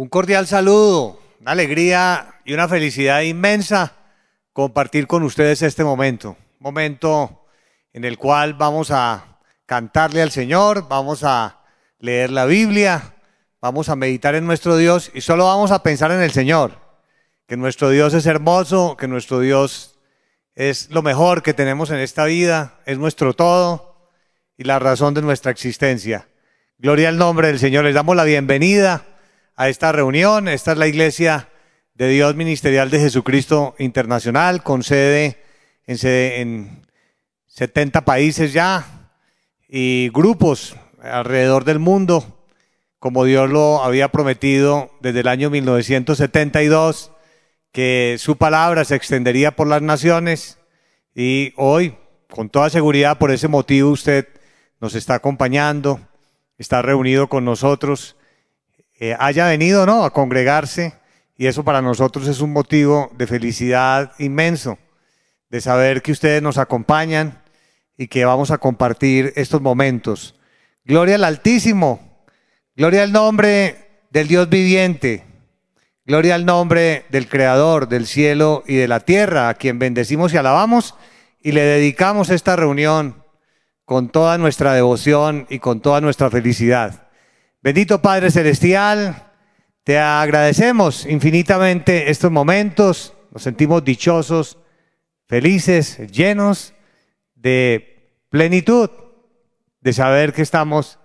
Un cordial saludo, una alegría y una felicidad inmensa compartir con ustedes este momento. Momento en el cual vamos a cantarle al Señor, vamos a leer la Biblia, vamos a meditar en nuestro Dios y solo vamos a pensar en el Señor. Que nuestro Dios es hermoso, que nuestro Dios es lo mejor que tenemos en esta vida, es nuestro todo y la razón de nuestra existencia. Gloria al nombre del Señor. Les damos la bienvenida a esta reunión. Esta es la Iglesia de Dios Ministerial de Jesucristo Internacional, con sede en, sede en 70 países ya y grupos alrededor del mundo, como Dios lo había prometido desde el año 1972, que su palabra se extendería por las naciones y hoy, con toda seguridad, por ese motivo usted nos está acompañando, está reunido con nosotros eh, haya venido ¿no? a congregarse y eso para nosotros es un motivo de felicidad inmenso, de saber que ustedes nos acompañan y que vamos a compartir estos momentos. Gloria al Altísimo, gloria al nombre del Dios viviente, gloria al nombre del Creador del cielo y de la tierra, a quien bendecimos y alabamos y le dedicamos esta reunión con toda nuestra devoción y con toda nuestra felicidad. Bendito Padre Celestial, te agradecemos infinitamente estos momentos, nos sentimos dichosos, felices, llenos de plenitud, de saber que estamos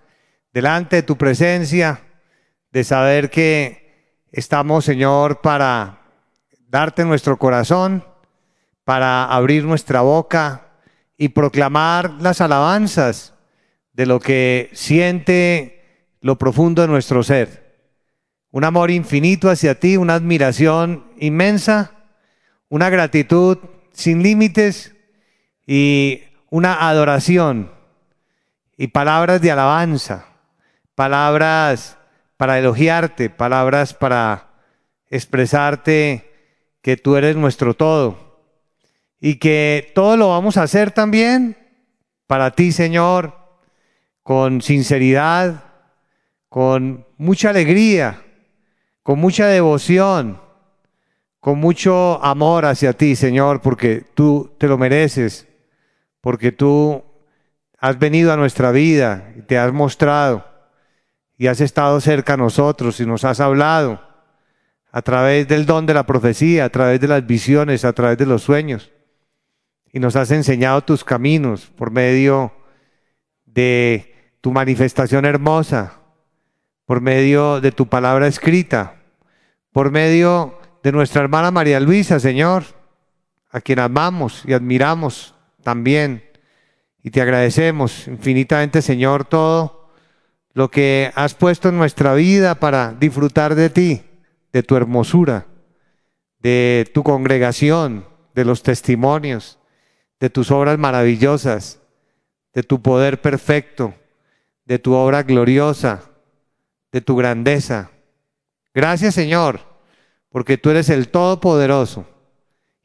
delante de tu presencia, de saber que estamos, Señor, para darte nuestro corazón, para abrir nuestra boca y proclamar las alabanzas de lo que siente lo profundo de nuestro ser. Un amor infinito hacia ti, una admiración inmensa, una gratitud sin límites y una adoración y palabras de alabanza, palabras para elogiarte, palabras para expresarte que tú eres nuestro todo y que todo lo vamos a hacer también para ti, Señor, con sinceridad, con mucha alegría, con mucha devoción, con mucho amor hacia ti, Señor, porque tú te lo mereces, porque tú has venido a nuestra vida y te has mostrado y has estado cerca a nosotros y nos has hablado a través del don de la profecía, a través de las visiones, a través de los sueños. Y nos has enseñado tus caminos por medio de tu manifestación hermosa, por medio de tu palabra escrita, por medio de nuestra hermana María Luisa, Señor, a quien amamos y admiramos también. Y te agradecemos infinitamente, Señor, todo lo que has puesto en nuestra vida para disfrutar de ti, de tu hermosura, de tu congregación, de los testimonios, de tus obras maravillosas, de tu poder perfecto, de tu obra gloriosa de tu grandeza. Gracias Señor, porque tú eres el Todopoderoso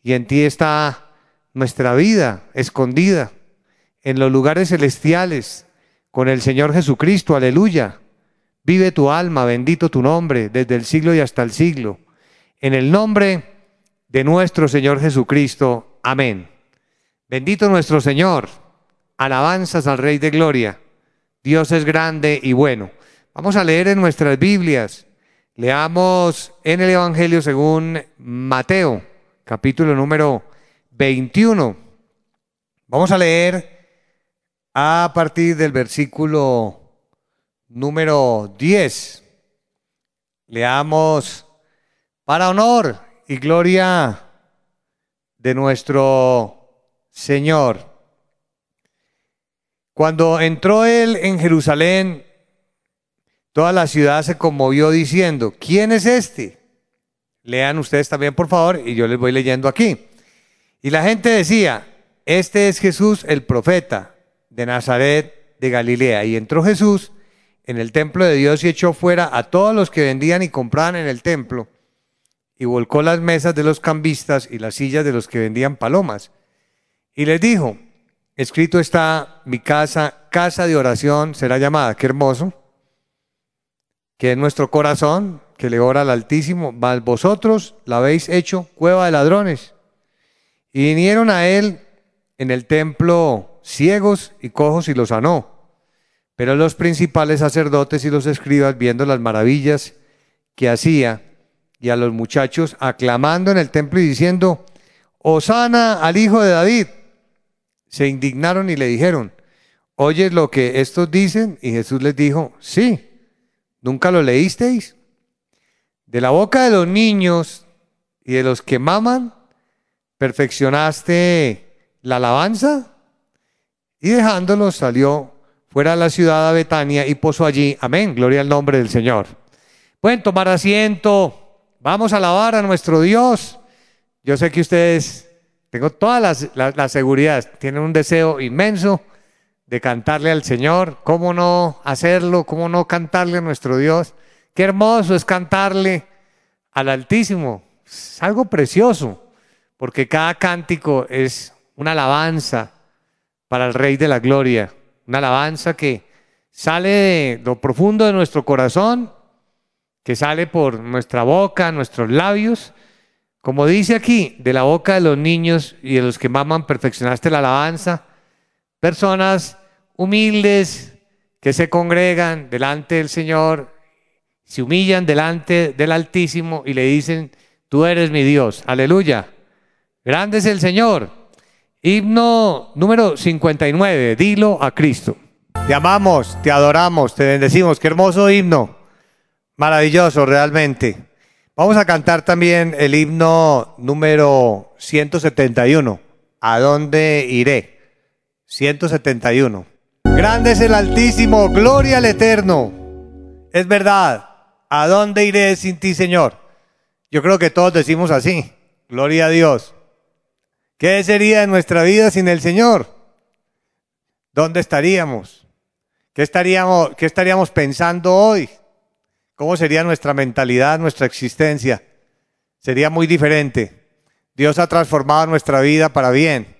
y en ti está nuestra vida escondida en los lugares celestiales con el Señor Jesucristo. Aleluya. Vive tu alma, bendito tu nombre, desde el siglo y hasta el siglo. En el nombre de nuestro Señor Jesucristo. Amén. Bendito nuestro Señor. Alabanzas al Rey de Gloria. Dios es grande y bueno. Vamos a leer en nuestras Biblias. Leamos en el Evangelio según Mateo, capítulo número 21. Vamos a leer a partir del versículo número 10. Leamos para honor y gloria de nuestro Señor. Cuando entró él en Jerusalén, Toda la ciudad se conmovió diciendo, ¿quién es este? Lean ustedes también, por favor, y yo les voy leyendo aquí. Y la gente decía, este es Jesús el profeta de Nazaret de Galilea. Y entró Jesús en el templo de Dios y echó fuera a todos los que vendían y compraban en el templo y volcó las mesas de los cambistas y las sillas de los que vendían palomas. Y les dijo, escrito está, mi casa, casa de oración será llamada. Qué hermoso que es nuestro corazón, que le ora al Altísimo, mas vosotros la habéis hecho cueva de ladrones. Y vinieron a él en el templo ciegos y cojos y los sanó. Pero los principales sacerdotes y los escribas, viendo las maravillas que hacía, y a los muchachos aclamando en el templo y diciendo, Osana al hijo de David, se indignaron y le dijeron, ¿oyes lo que estos dicen? Y Jesús les dijo, sí, ¿nunca lo leísteis? De la boca de los niños y de los que maman, perfeccionaste la alabanza. Y dejándolos salió fuera de la ciudad de Betania y posó allí. Amén, gloria al nombre del Señor. Pueden tomar asiento, vamos a alabar a nuestro Dios. Yo sé que ustedes, tengo toda la, seguridad, tienen un deseo inmenso de cantarle al Señor. ¿Cómo no hacerlo? ¿Cómo no cantarle a nuestro Dios? Qué hermoso es cantarle al Altísimo. Es algo precioso, porque cada cántico es una alabanza para el Rey de la Gloria, una alabanza que sale de lo profundo de nuestro corazón, que sale por nuestra boca, nuestros labios como dice aquí, de la boca de los niños y de los que maman perfeccionaste la alabanza, personas humildes que se congregan delante del Señor, se humillan delante del Altísimo y le dicen, tú eres mi Dios, aleluya, grande es el Señor. Himno número 59, dilo a Cristo. Te amamos, te adoramos, te bendecimos, qué hermoso himno, maravilloso realmente. Vamos a cantar también el himno número 171. ¿A dónde iré? 171. Grande es el Altísimo, gloria al Eterno. Es verdad, ¿a dónde iré sin ti, Señor? Yo creo que todos decimos así, gloria a Dios. ¿Qué sería de nuestra vida sin el Señor? ¿Dónde estaríamos? ¿Qué estaríamos, qué estaríamos pensando hoy? ¿Cómo sería nuestra mentalidad, nuestra existencia? Sería muy diferente. Dios ha transformado nuestra vida para bien.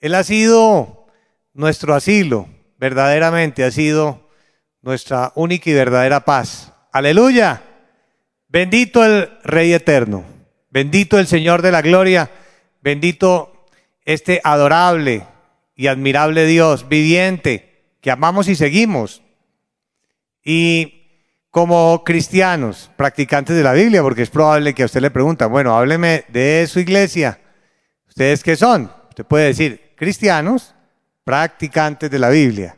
Él ha sido nuestro asilo, verdaderamente, ha sido nuestra única y verdadera paz. Aleluya. Bendito el Rey eterno. Bendito el Señor de la gloria. Bendito este adorable y admirable Dios viviente que amamos y seguimos. Y como cristianos, practicantes de la Biblia, porque es probable que a usted le preguntan, bueno, hábleme de su iglesia. ¿Ustedes qué son? Usted puede decir, cristianos, practicantes de la Biblia.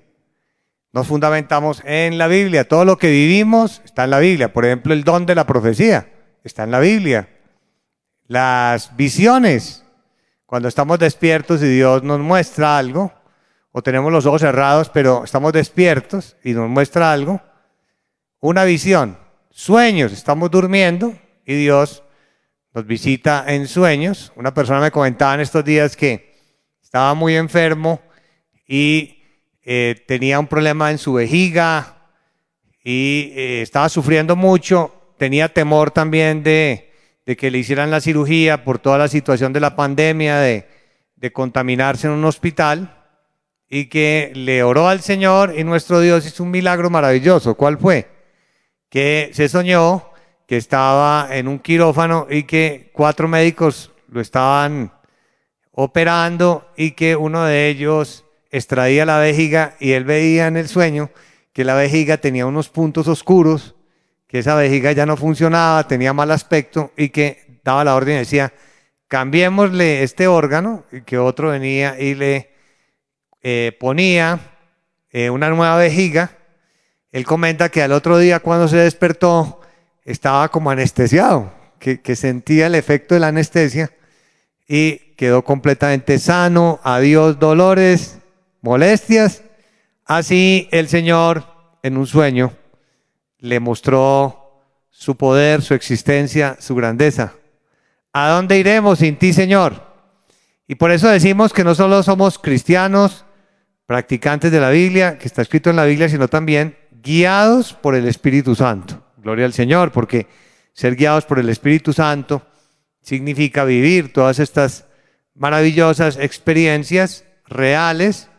Nos fundamentamos en la Biblia. Todo lo que vivimos está en la Biblia. Por ejemplo, el don de la profecía está en la Biblia. Las visiones, cuando estamos despiertos y Dios nos muestra algo, o tenemos los ojos cerrados, pero estamos despiertos y nos muestra algo, una visión, sueños, estamos durmiendo y Dios nos visita en sueños. Una persona me comentaba en estos días que estaba muy enfermo y eh, tenía un problema en su vejiga y eh, estaba sufriendo mucho, tenía temor también de, que le hicieran la cirugía por toda la situación de la pandemia, de, de contaminarse en un hospital y que le oró al Señor y nuestro Dios hizo un milagro maravilloso. ¿Cuál fue? que se soñó que estaba en un quirófano y que cuatro médicos lo estaban operando y que uno de ellos extraía la vejiga y él veía en el sueño que la vejiga tenía unos puntos oscuros, que esa vejiga ya no funcionaba, tenía mal aspecto y que daba la orden y decía, cambiémosle este órgano, y que otro venía y le eh, ponía eh, una nueva vejiga. Él comenta que al otro día cuando se despertó estaba como anestesiado, que, sentía el efecto de la anestesia y quedó completamente sano, adiós dolores, molestias. Así el Señor en un sueño le mostró su poder, su existencia, su grandeza. ¿A dónde iremos sin ti, Señor? Y por eso decimos que no solo somos cristianos, practicantes de la Biblia, que está escrito en la Biblia, sino también guiados por el Espíritu Santo. Gloria al Señor, porque ser guiados por el Espíritu Santo significa vivir todas estas maravillosas experiencias reales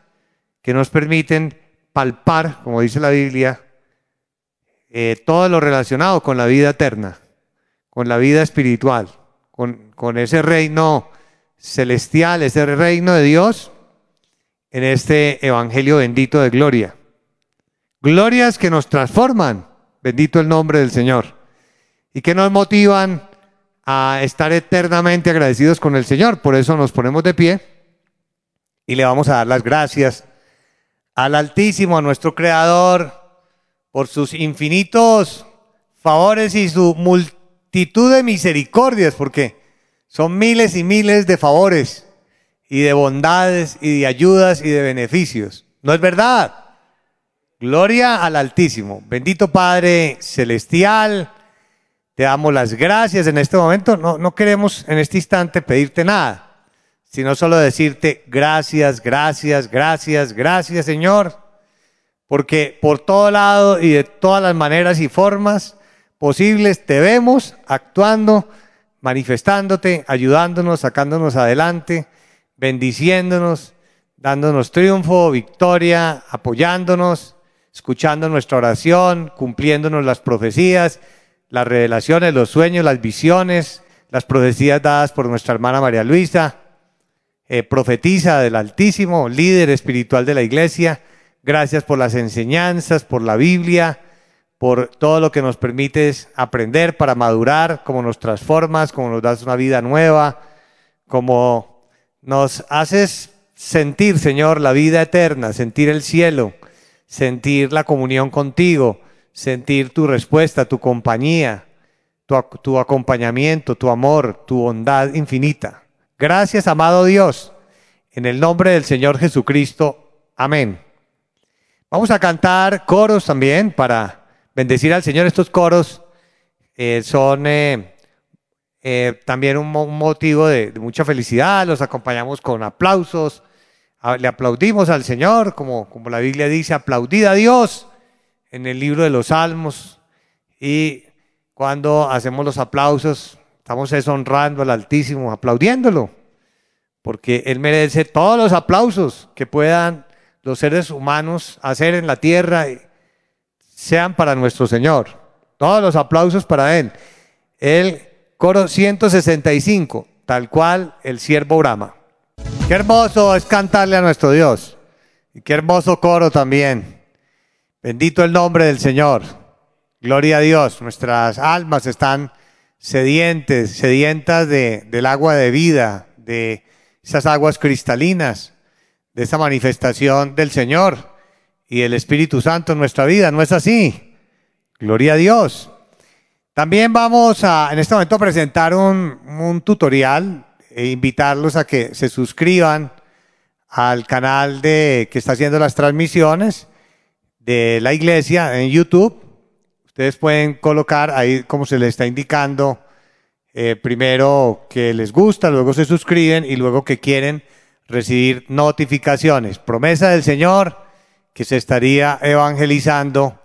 que nos permiten palpar, como dice la Biblia, eh, todo lo relacionado con la vida eterna, con la vida espiritual, con, con ese reino celestial, ese reino de Dios en este Evangelio bendito de gloria. Glorias que nos transforman, bendito el nombre del Señor, y que nos motivan a estar eternamente agradecidos con el Señor. Por eso nos ponemos de pie y le vamos a dar las gracias al Altísimo, a nuestro Creador, por sus infinitos favores y su multitud de misericordias, porque son miles y miles de favores y de bondades y de ayudas y de beneficios. ¿No es verdad? Gloria al Altísimo. Bendito Padre Celestial, te damos las gracias en este momento. No, no queremos en este instante pedirte nada, sino solo decirte gracias, gracias, gracias, gracias Señor, porque por todo lado y de todas las maneras y formas posibles te vemos actuando, manifestándote, ayudándonos, sacándonos adelante, bendiciéndonos, dándonos triunfo, victoria, apoyándonos, escuchando nuestra oración, cumpliéndonos las profecías, las revelaciones, los sueños, las visiones, las profecías dadas por nuestra hermana María Luisa, eh, profetiza del Altísimo, líder espiritual de la iglesia. Gracias por las enseñanzas, por la Biblia, por todo lo que nos permites aprender para madurar, cómo nos transformas, cómo nos das una vida nueva, cómo nos haces sentir, Señor, la vida eterna, sentir el cielo, sentir la comunión contigo, sentir tu respuesta, tu compañía, tu, tu, acompañamiento, tu amor, tu bondad infinita. Gracias, amado Dios, en el nombre del Señor Jesucristo. Amén. Vamos a cantar coros también para bendecir al Señor. Estos coros eh, son eh, eh, también un, motivo de, mucha felicidad. Los acompañamos con aplausos. Le aplaudimos al Señor, como, como la Biblia dice, aplaudid a Dios en el libro de los Salmos. Y cuando hacemos los aplausos, estamos deshonrando al Altísimo, aplaudiéndolo, porque Él merece todos los aplausos que puedan los seres humanos hacer en la tierra, sean para nuestro Señor. Todos los aplausos para Él. El coro 165, tal cual el siervo Brahma. Qué hermoso es cantarle a nuestro Dios. Y qué hermoso coro también. Bendito el nombre del Señor. Gloria a Dios. Nuestras almas están sedientes, sedientas de, del agua de vida, de esas aguas cristalinas, de esa manifestación del Señor y el Espíritu Santo en nuestra vida. ¿No es así? Gloria a Dios. También vamos a, en este momento, a presentar un, un tutorial e invitarlos a que se suscriban al canal de que está haciendo las transmisiones de la iglesia en YouTube. Ustedes pueden colocar ahí como se les está indicando, eh, primero que les gusta, luego se suscriben y luego que quieren recibir notificaciones. Promesa del Señor que se estaría evangelizando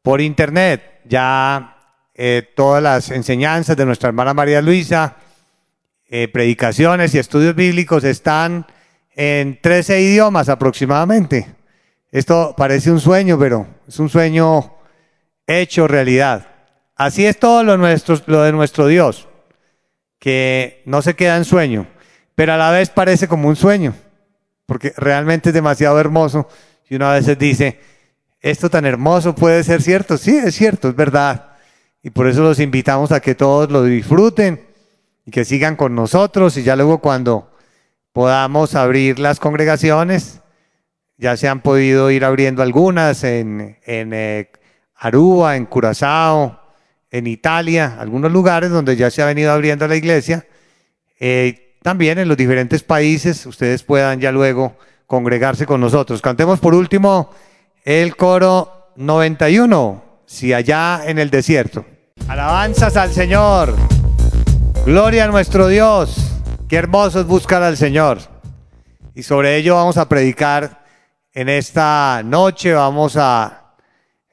por internet. Ya eh, todas las enseñanzas de nuestra hermana María Luisa, eh, predicaciones y estudios bíblicos están en 13 idiomas aproximadamente. Esto parece un sueño, pero es un sueño hecho realidad. Así es todo lo, lo de nuestro Dios, que no se queda en sueño, pero a la vez parece como un sueño, porque realmente es demasiado hermoso y uno a veces dice, esto tan hermoso puede ser cierto. Sí, es cierto, es verdad. Y por eso los invitamos a que todos lo disfruten y que sigan con nosotros y ya luego cuando podamos abrir las congregaciones, ya se han podido ir abriendo algunas en, en eh, Aruba, en Curazao, en Italia, algunos lugares donde ya se ha venido abriendo la iglesia. Eh, también en los diferentes países ustedes puedan ya luego congregarse con nosotros. Cantemos por último el coro 91, si allá en el desierto. Alabanzas al Señor. Gloria a nuestro Dios. Qué hermoso es buscar al Señor. Y sobre ello vamos a predicar en esta noche. Vamos a,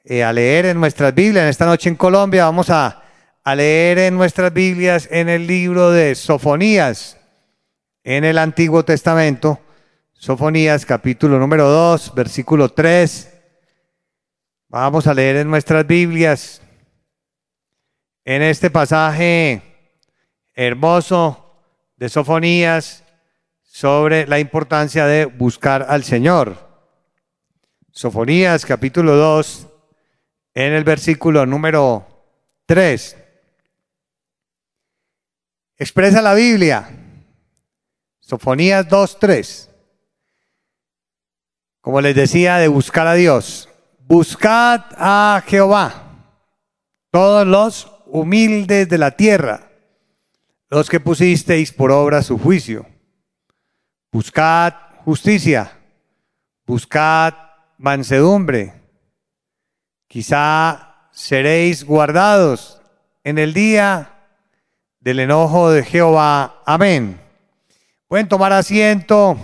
eh, a leer en nuestras Biblias. En esta noche en Colombia vamos a, a leer en nuestras Biblias en el libro de Sofonías, en el Antiguo Testamento. Sofonías capítulo número 2, versículo 3. Vamos a leer en nuestras Biblias, en este pasaje hermoso de Sofonías, sobre la importancia de buscar al Señor. Sofonías capítulo 2, en el versículo número 3. Expresa la Biblia. Sofonías 2, 3. Como les decía, de buscar a Dios. Buscad a Jehová, todos los humildes de la tierra, los que pusisteis por obra su juicio. Buscad justicia, buscad mansedumbre. Quizá seréis guardados en el día del enojo de Jehová. Amén. Pueden tomar asiento.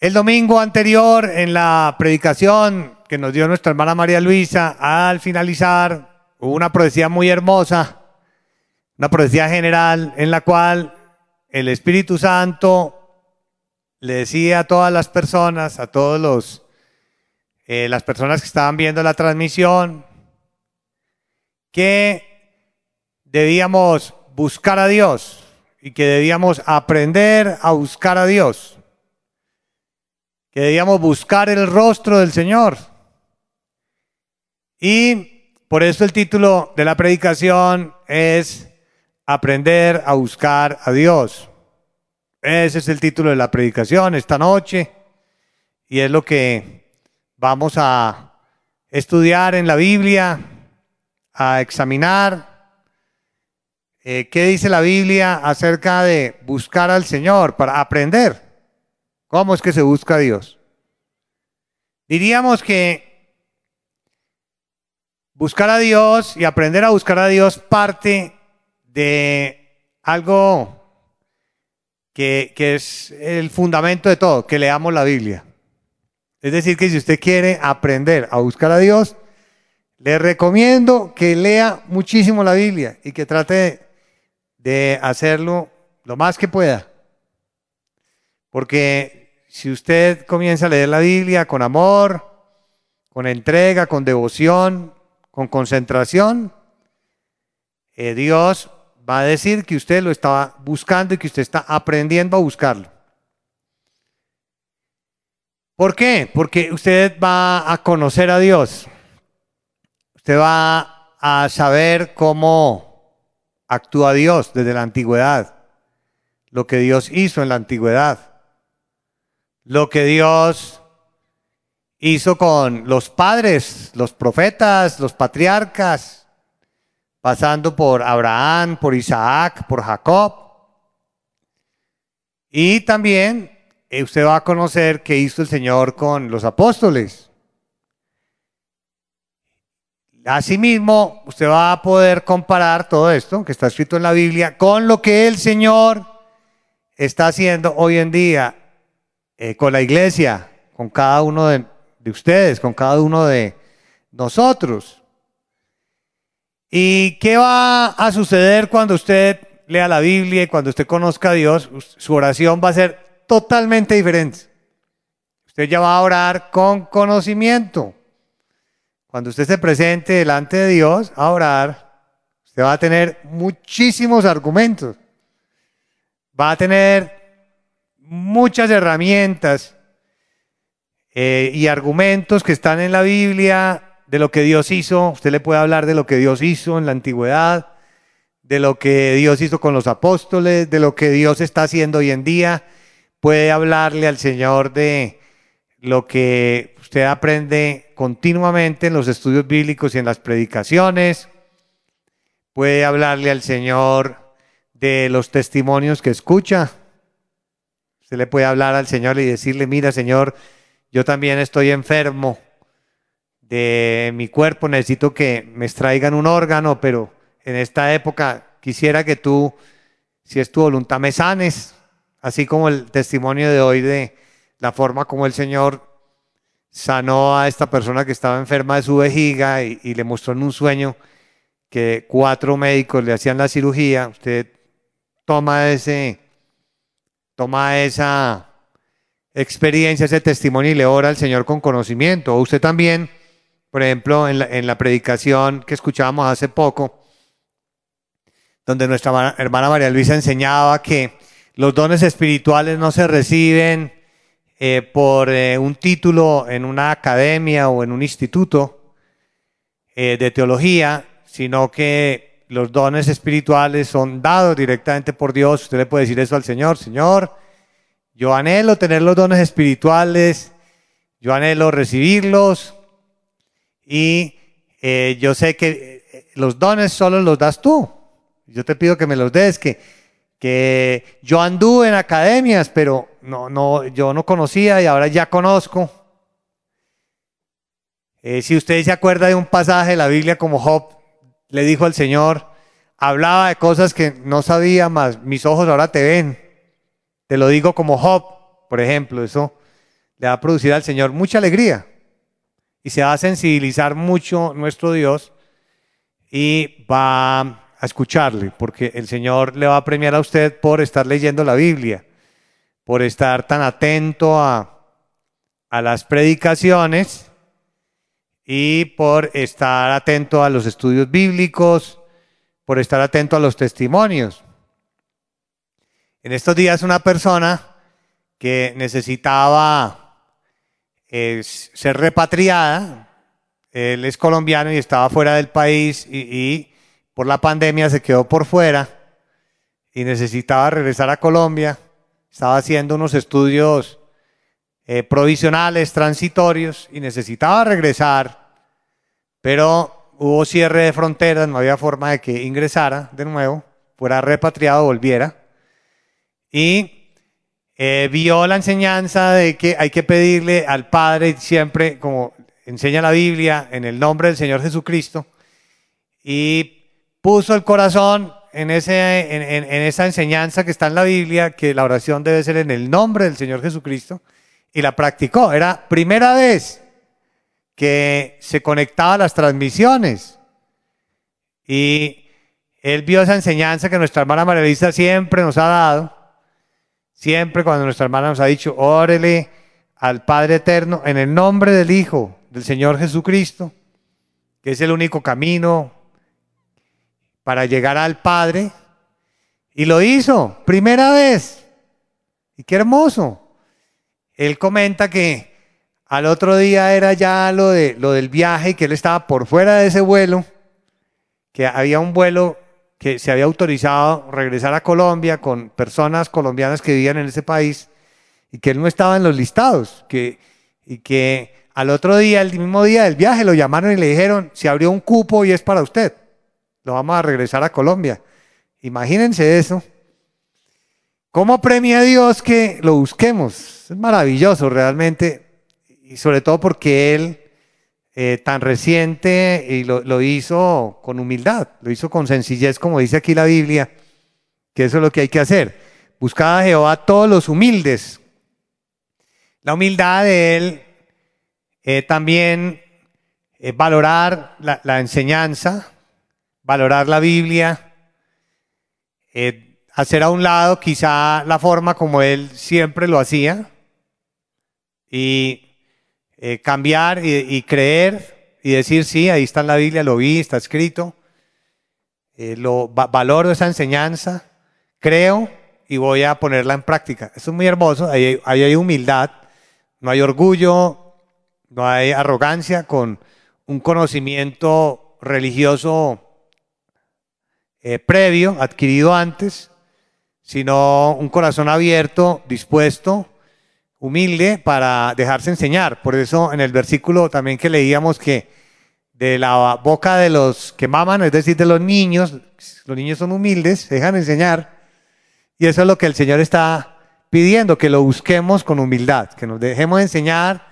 El domingo anterior, en la predicación que nos dio nuestra hermana María Luisa, al finalizar, hubo una profecía muy hermosa, una profecía general en la cual el Espíritu Santo le decía a todas las personas, a todos los eh, las personas que estaban viendo la transmisión, que debíamos buscar a Dios y que debíamos aprender a buscar a Dios que debíamos buscar el rostro del Señor. Y por eso el título de la predicación es Aprender a buscar a Dios. Ese es el título de la predicación esta noche y es lo que vamos a estudiar en la Biblia, a examinar eh, qué dice la Biblia acerca de buscar al Señor para aprender. ¿Cómo es que se busca a Dios? Diríamos que buscar a Dios y aprender a buscar a Dios parte de algo que, es el fundamento de todo, que leamos la Biblia. Es decir, que si usted quiere aprender a buscar a Dios, le recomiendo que lea muchísimo la Biblia y que trate de hacerlo lo más que pueda. Porque si usted comienza a leer la Biblia con amor, con entrega, con devoción, con concentración, eh, Dios va a decir que usted lo está buscando y que usted está aprendiendo a buscarlo. ¿Por qué? Porque usted va a conocer a Dios. Usted va a saber cómo actúa Dios desde la antigüedad, lo que Dios hizo en la antigüedad lo que Dios hizo con los padres, los profetas, los patriarcas, pasando por Abraham, por Isaac, por Jacob. Y también usted va a conocer qué hizo el Señor con los apóstoles. Asimismo, usted va a poder comparar todo esto que está escrito en la Biblia con lo que el Señor está haciendo hoy en día eh, con la iglesia, con cada uno de, ustedes, con cada uno de nosotros. ¿Y qué va a suceder cuando usted lea la Biblia y cuando usted conozca a Dios? Su oración va a ser totalmente diferente. Usted ya va a orar con conocimiento. Cuando usted se presente delante de Dios a orar, usted va a tener muchísimos argumentos. Va a tener muchas herramientas eh, y argumentos que están en la Biblia de lo que Dios hizo. Usted le puede hablar de lo que Dios hizo en la antigüedad, de lo que Dios hizo con los apóstoles, de lo que Dios está haciendo hoy en día. Puede hablarle al Señor de lo que usted aprende continuamente en los estudios bíblicos y en las predicaciones. Puede hablarle al Señor de los testimonios que escucha Usted le puede hablar al Señor y decirle, mira Señor, yo también estoy enfermo de mi cuerpo, necesito que me extraigan un órgano, pero en esta época quisiera que tú, si es tu voluntad, me sanes, así como el testimonio de hoy de la forma como el Señor sanó a esta persona que estaba enferma de su vejiga y, le mostró en un sueño que cuatro médicos le hacían la cirugía. Usted toma ese toma esa, experiencia, ese testimonio y le ora al Señor con conocimiento. Usted también, por ejemplo, en la, en la predicación que escuchábamos hace poco, donde nuestra hermana María Luisa enseñaba que los dones espirituales no se reciben eh, por eh, un título en una academia o en un instituto eh, de teología, sino que los dones espirituales son dados directamente por Dios. Usted le puede decir eso al Señor, Señor, yo anhelo tener los dones espirituales, yo anhelo recibirlos y yo sé que los dones solo los das tú. Yo te pido que me los des, que, que yo anduve en academias, pero no, no, yo no conocía y ahora ya conozco. Eh, si usted se acuerda de un pasaje de la Biblia como Job le dijo al Señor, hablaba de cosas que no sabía más, mis ojos ahora te ven. Te lo digo como Job, por ejemplo, eso le va a producir al Señor mucha alegría y se va a sensibilizar mucho nuestro Dios y va a escucharle, porque el Señor le va a premiar a usted por estar leyendo la Biblia, por estar tan atento a, a las predicaciones y por estar atento a los estudios bíblicos, por estar atento a los testimonios. En estos días una persona que necesitaba eh, ser repatriada, él es colombiano y estaba fuera del país y, y por la pandemia se quedó por fuera y necesitaba regresar a Colombia. Estaba haciendo unos estudios eh, provisionales, transitorios, y necesitaba regresar, pero hubo cierre de fronteras, no había forma de que ingresara de nuevo, fuera repatriado, volviera. Y eh, vio la enseñanza de que hay que pedirle al Padre siempre, como enseña la Biblia, en el nombre del Señor Jesucristo, y puso el corazón en, esa enseñanza que está en la Biblia, que la oración debe ser en el nombre del Señor Jesucristo, y la practicó. Era primera vez que se conectaba a las transmisiones. Y él vio esa enseñanza que nuestra hermana María Luisa siempre nos ha dado. Siempre cuando nuestra hermana nos ha dicho, órele al Padre Eterno en el nombre del Hijo, del Señor Jesucristo, que es el único camino, para llegar al Padre. Y lo hizo, primera vez. Y qué hermoso. Él comenta que al otro día era ya lo, de, lo del viaje, que él estaba por fuera de ese vuelo, que había un vuelo que se había autorizado regresar a Colombia con personas colombianas que vivían en ese país y que él no estaba en los listados, que, y que al otro día, el mismo día del viaje, lo llamaron y le dijeron, se abrió un cupo y es para usted lo vamos a regresar a Colombia. Imagínense eso. ¿Cómo premia a Dios que lo busquemos? Es maravilloso realmente, y sobre todo porque Él, eh, tan reciente, y lo, hizo con humildad, lo hizo con sencillez, como dice aquí la Biblia, que eso es lo que hay que hacer. Buscar a Jehová a todos los humildes. La humildad de Él eh, también eh, valorar la enseñanza, valorar la Biblia, eh, hacer a un lado quizá la forma como él siempre lo hacía y eh, cambiar y, creer y decir, sí, ahí está en la Biblia, lo vi, está escrito, eh, lo valoro esa enseñanza, creo y voy a ponerla en práctica. Eso es muy hermoso, ahí, ahí hay humildad, no hay orgullo, no hay arrogancia con un conocimiento religioso eh, previo, adquirido antes, sino un corazón abierto, dispuesto, humilde para dejarse enseñar. Por eso en el versículo también que leíamos que de la boca de los que maman, es decir, de los niños, los niños son humildes, se dejan enseñar. Y eso es lo que el Señor está pidiendo, que lo busquemos con humildad, que nos dejemos enseñar,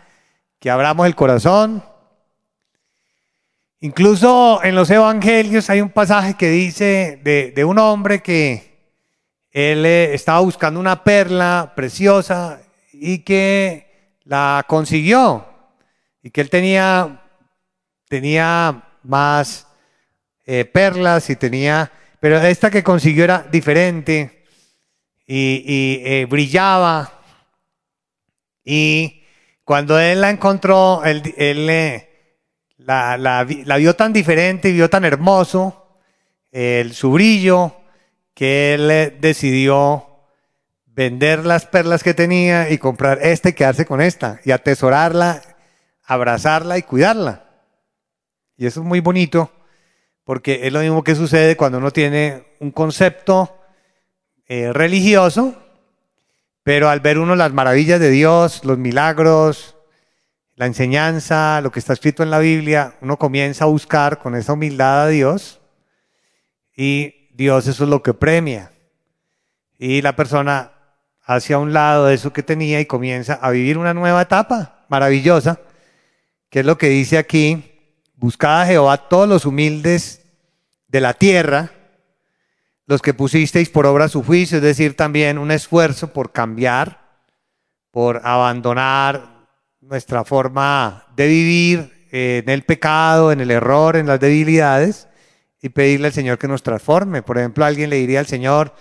que abramos el corazón, Incluso en los evangelios hay un pasaje que dice de, un hombre que él eh, estaba buscando una perla preciosa y que la consiguió y que él tenía, tenía más eh, perlas y tenía, pero esta que consiguió era diferente y, eh, brillaba. Y cuando él la encontró, él, él la, la, la, vio tan diferente, vio tan hermoso, el, su brillo, que él eh, decidió vender las perlas que tenía y comprar esta y quedarse con esta y atesorarla, abrazarla y cuidarla. Y eso es muy bonito porque es lo mismo que sucede cuando uno tiene un concepto eh, religioso, pero al ver uno las maravillas de Dios, los milagros, la enseñanza, lo que está escrito en la Biblia, uno comienza a buscar con esa humildad a Dios y Dios eso es lo que premia. Y la persona hacia un lado de eso que tenía y comienza a vivir una nueva etapa maravillosa, que es lo que dice aquí, buscad a Jehová todos los humildes de la tierra, los que pusisteis por obra su juicio, es decir, también un esfuerzo por cambiar, por abandonar nuestra forma de vivir eh, en el pecado, en el error, en las debilidades, y pedirle al Señor que nos transforme. Por ejemplo, alguien le diría al Señor,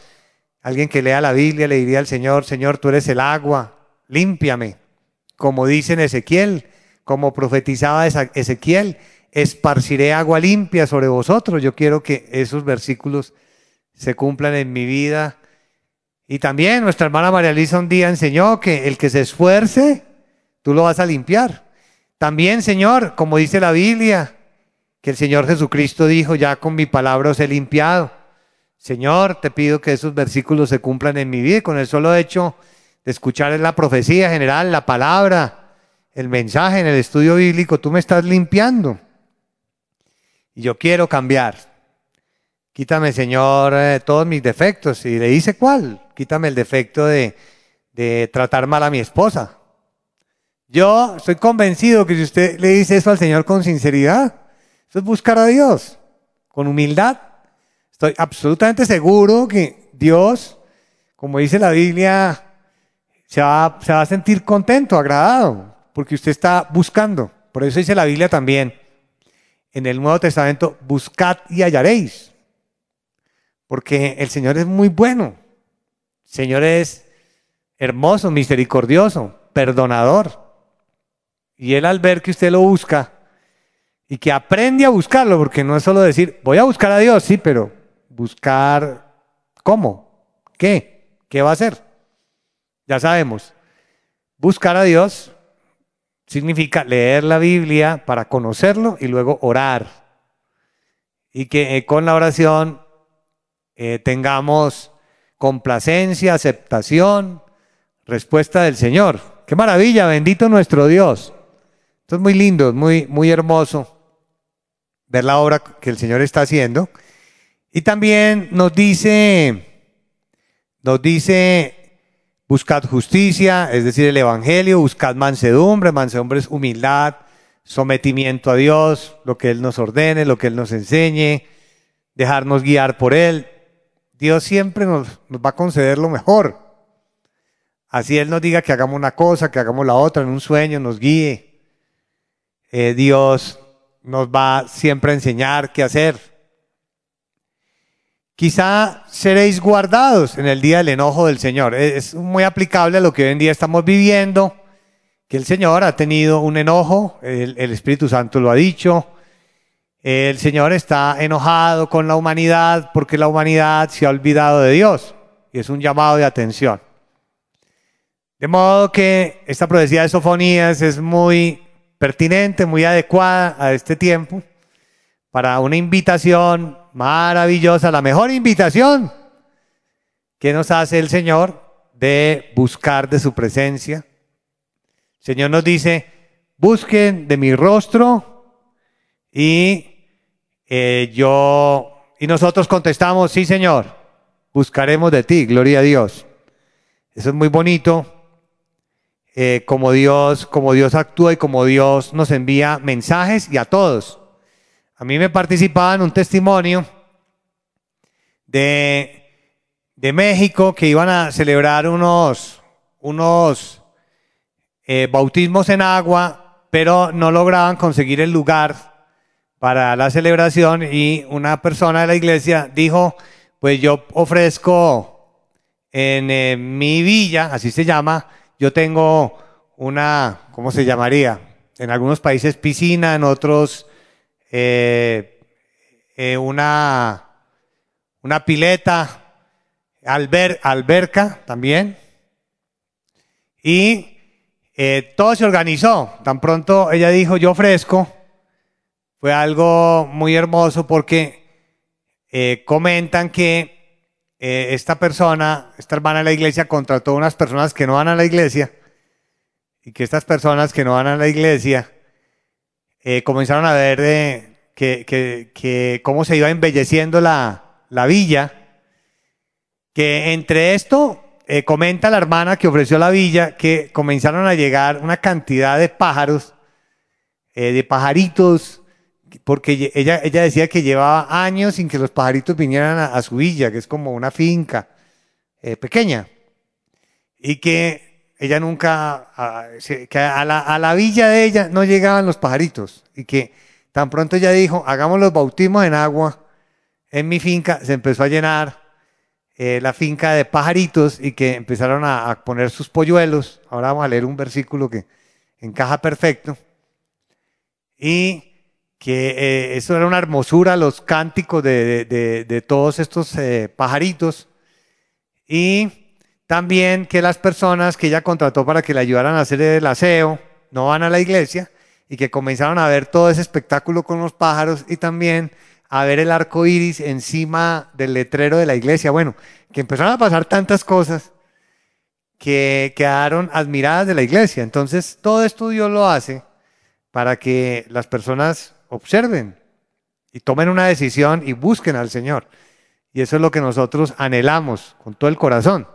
Alguien que lea la Biblia le diría al Señor, Señor, tú eres el agua, límpiame. Como dice en Ezequiel, como profetizaba Ezequiel, esparciré agua limpia sobre vosotros. Yo quiero que esos versículos se cumplan en mi vida. Y también nuestra hermana María Luisa un día enseñó que el que se esfuerce, tú lo vas a limpiar. También, Señor, como dice la Biblia, que el Señor Jesucristo dijo, ya con mi palabra os he limpiado. Señor, te pido que esos versículos se cumplan en mi vida con el solo hecho de escuchar la profecía general, la palabra, el mensaje en el estudio bíblico, tú me estás limpiando. Y yo quiero cambiar. Quítame, Señor, eh, todos mis defectos. Y le dice cuál. Quítame el defecto de, de tratar mal a mi esposa. Yo estoy convencido que si usted le dice eso al Señor con sinceridad, eso es buscar a Dios, con humildad. Estoy absolutamente seguro que Dios, como dice la Biblia, se va, se va a sentir contento, agradado, porque usted está buscando. Por eso dice la Biblia también, en el Nuevo Testamento, buscad y hallaréis. Porque el Señor es muy bueno. El Señor es hermoso, misericordioso, perdonador. Y Él al ver que usted lo busca y que aprende a buscarlo, porque no es solo decir, voy a buscar a Dios, sí, pero buscar cómo, qué, qué va a hacer. Ya sabemos, buscar a Dios significa leer la Biblia para conocerlo y luego orar. Y que eh, con la oración eh, tengamos complacencia, aceptación, respuesta del Señor. Qué maravilla, bendito nuestro Dios. Esto es muy lindo, muy, muy hermoso ver la obra que el Señor está haciendo. Y también nos dice, nos dice, buscad justicia, es decir, el Evangelio, buscad mansedumbre, mansedumbre es humildad, sometimiento a Dios, lo que Él nos ordene, lo que Él nos enseñe, dejarnos guiar por Él. Dios siempre nos, nos va a conceder lo mejor. Así Él nos diga que hagamos una cosa, que hagamos la otra, en un sueño, nos guíe. Eh, Dios nos va siempre a enseñar qué hacer. Quizá seréis guardados en el día del enojo del Señor. Es muy aplicable a lo que hoy en día estamos viviendo, que el Señor ha tenido un enojo, el, Espíritu Santo lo ha dicho, el Señor está enojado con la humanidad porque la humanidad se ha olvidado de Dios y es un llamado de atención. De modo que esta profecía de Sofonías es muy pertinente, muy adecuada a este tiempo para una invitación maravillosa, la mejor invitación que nos hace el Señor de buscar de su presencia. El Señor nos dice, busquen de mi rostro y eh, yo, y nosotros contestamos, sí Señor, buscaremos de ti, gloria a Dios. Eso es muy bonito, eh, como Dios, como Dios actúa y como Dios nos envía mensajes y a todos. A mí me participaba en un testimonio de, de México que iban a celebrar unos, unos eh, bautismos en agua, pero no lograban conseguir el lugar para la celebración y una persona de la iglesia dijo, pues yo ofrezco en eh, mi villa, así se llama, yo tengo una, ¿cómo se llamaría? En algunos países piscina, en otros eh, eh, una, una pileta, alber, alberca también. Y eh, todo se organizó. Tan pronto ella dijo, yo ofrezco. Fue algo muy hermoso porque comentan que esta persona, esta hermana de la iglesia, contrató unas personas que no van a la iglesia y que estas personas que no van a la iglesia eh, comenzaron a ver eh, que, cómo se iba embelleciendo la, villa, que entre esto eh, comenta la hermana que ofreció la villa que comenzaron a llegar una cantidad de pájaros, de pajaritos, porque ella, ella decía que llevaba años sin que los pajaritos vinieran a, a su villa, que es como una finca pequeña, y que ella nunca, que a la, a la, villa de ella no llegaban los pajaritos y que tan pronto ella dijo, hagamos los bautismos en agua, en mi finca se empezó a llenar eh, la finca de pajaritos y que empezaron a, poner sus polluelos. Ahora vamos a leer un versículo que encaja perfecto. Y que eh, eso era una hermosura, los cánticos de, de, todos estos eh, pajaritos. Y también que las personas que ella contrató para que le ayudaran a hacer el aseo no van a la iglesia y que comenzaron a ver todo ese espectáculo con los pájaros y también a ver el arco iris encima del letrero de la iglesia. Bueno, que empezaron a pasar tantas cosas que quedaron admiradas de la iglesia. Entonces, todo esto Dios lo hace para que las personas observen y tomen una decisión y busquen al Señor. Y eso es lo que nosotros anhelamos con todo el corazón.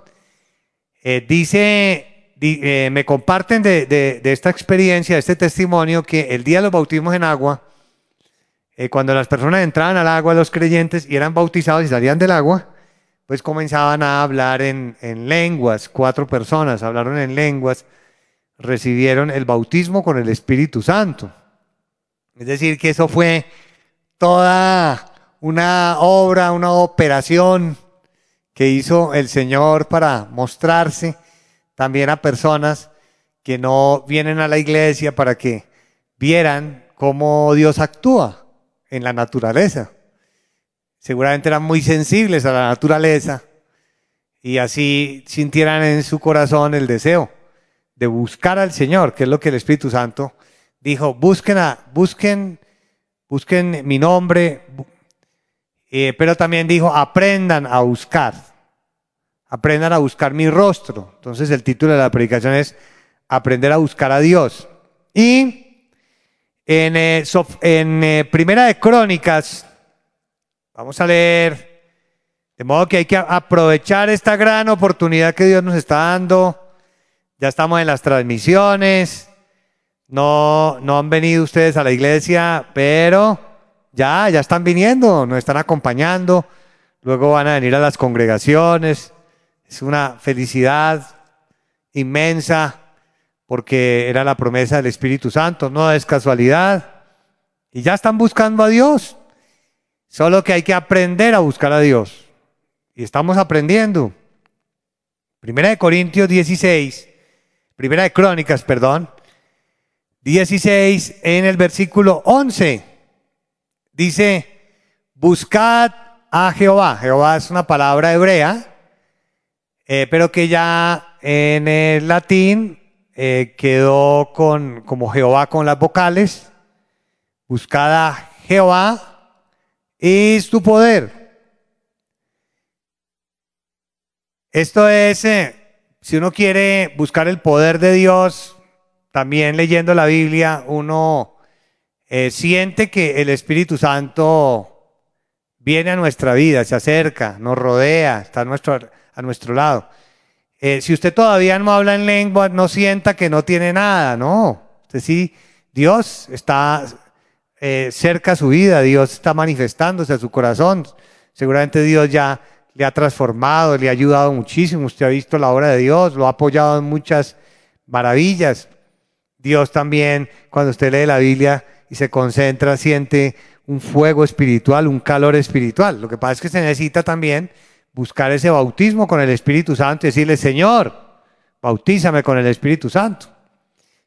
Eh, dice, eh, me comparten de, esta experiencia, de este testimonio, que el día de los bautismos en agua, eh, cuando las personas entraban al agua, los creyentes, y eran bautizados y salían del agua, pues comenzaban a hablar en, en lenguas. Cuatro personas hablaron en lenguas, recibieron el bautismo con el Espíritu Santo. Es decir, que eso fue toda una obra, una operación que hizo el Señor para mostrarse también a personas que no vienen a la iglesia para que vieran cómo Dios actúa en la naturaleza. Seguramente eran muy sensibles a la naturaleza y así sintieran en su corazón el deseo de buscar al Señor, que es lo que el Espíritu Santo dijo, busquen, a, busquen, busquen mi nombre, eh, pero también dijo, aprendan a buscar, aprendan a buscar mi rostro. Entonces el título de la predicación es Aprender a buscar a Dios. Y en, eh, en eh, Primera de Crónicas, vamos a leer, de modo que hay que aprovechar esta gran oportunidad que Dios nos está dando. Ya estamos en las transmisiones. No, no han venido ustedes a la iglesia, pero ya, ya están viniendo, nos están acompañando, luego van a venir a las congregaciones. Es una felicidad inmensa porque era la promesa del Espíritu Santo, no es casualidad. Y ya están buscando a Dios. Solo que hay que aprender a buscar a Dios. Y estamos aprendiendo. Primera de Corintios 16, Primera de Crónicas, perdón, 16 en el versículo 11. Dice, buscad a Jehová. Jehová es una palabra hebrea, eh, pero que ya en el latín eh, quedó con, como Jehová con las vocales. Buscad a Jehová y su poder. Esto es, eh, si uno quiere buscar el poder de Dios, también leyendo la Biblia, uno eh, siente que el Espíritu Santo viene a nuestra vida, se acerca, nos rodea, está a nuestro, a nuestro lado. Eh, si usted todavía no habla en lengua, no sienta que no tiene nada, no. Usted sí, Dios está eh, cerca a su vida, Dios está manifestándose a su corazón. Seguramente Dios ya le ha transformado, le ha ayudado muchísimo. Usted ha visto la obra de Dios, lo ha apoyado en muchas maravillas. Dios también, cuando usted lee la Biblia, y se concentra, siente un fuego espiritual, un calor espiritual. Lo que pasa es que se necesita también buscar ese bautismo con el Espíritu Santo y decirle, Señor, bautízame con el Espíritu Santo.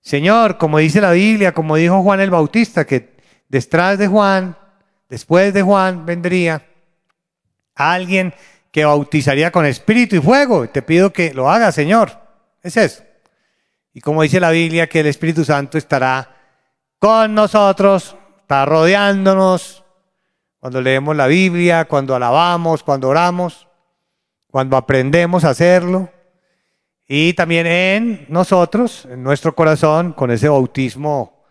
Señor, como dice la Biblia, como dijo Juan el Bautista, que detrás de Juan, después de Juan, vendría alguien que bautizaría con espíritu y fuego. Te pido que lo haga, Señor. Es eso. Y como dice la Biblia, que el Espíritu Santo estará con nosotros, está rodeándonos cuando leemos la Biblia, cuando alabamos, cuando oramos, cuando aprendemos a hacerlo. Y también en nosotros, en nuestro corazón, con ese bautismo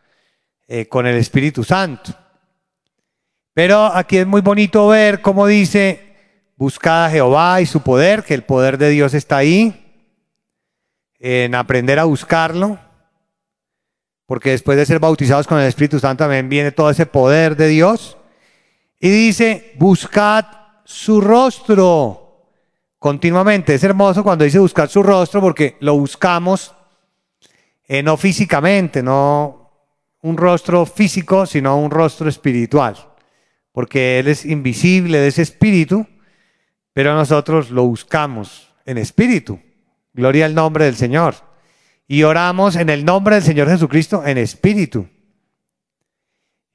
eh, con el Espíritu Santo. Pero aquí es muy bonito ver cómo dice, buscad a Jehová y su poder, que el poder de Dios está ahí, en aprender a buscarlo, porque después de ser bautizados con el Espíritu Santo también viene todo ese poder de Dios. Y dice, buscad su rostro continuamente. Es hermoso cuando dice buscar su rostro porque lo buscamos eh, no físicamente, no un rostro físico, sino un rostro espiritual. Porque Él es invisible, Él es espíritu, pero nosotros lo buscamos en espíritu. Gloria al nombre del Señor. Y oramos en el nombre del Señor Jesucristo en espíritu.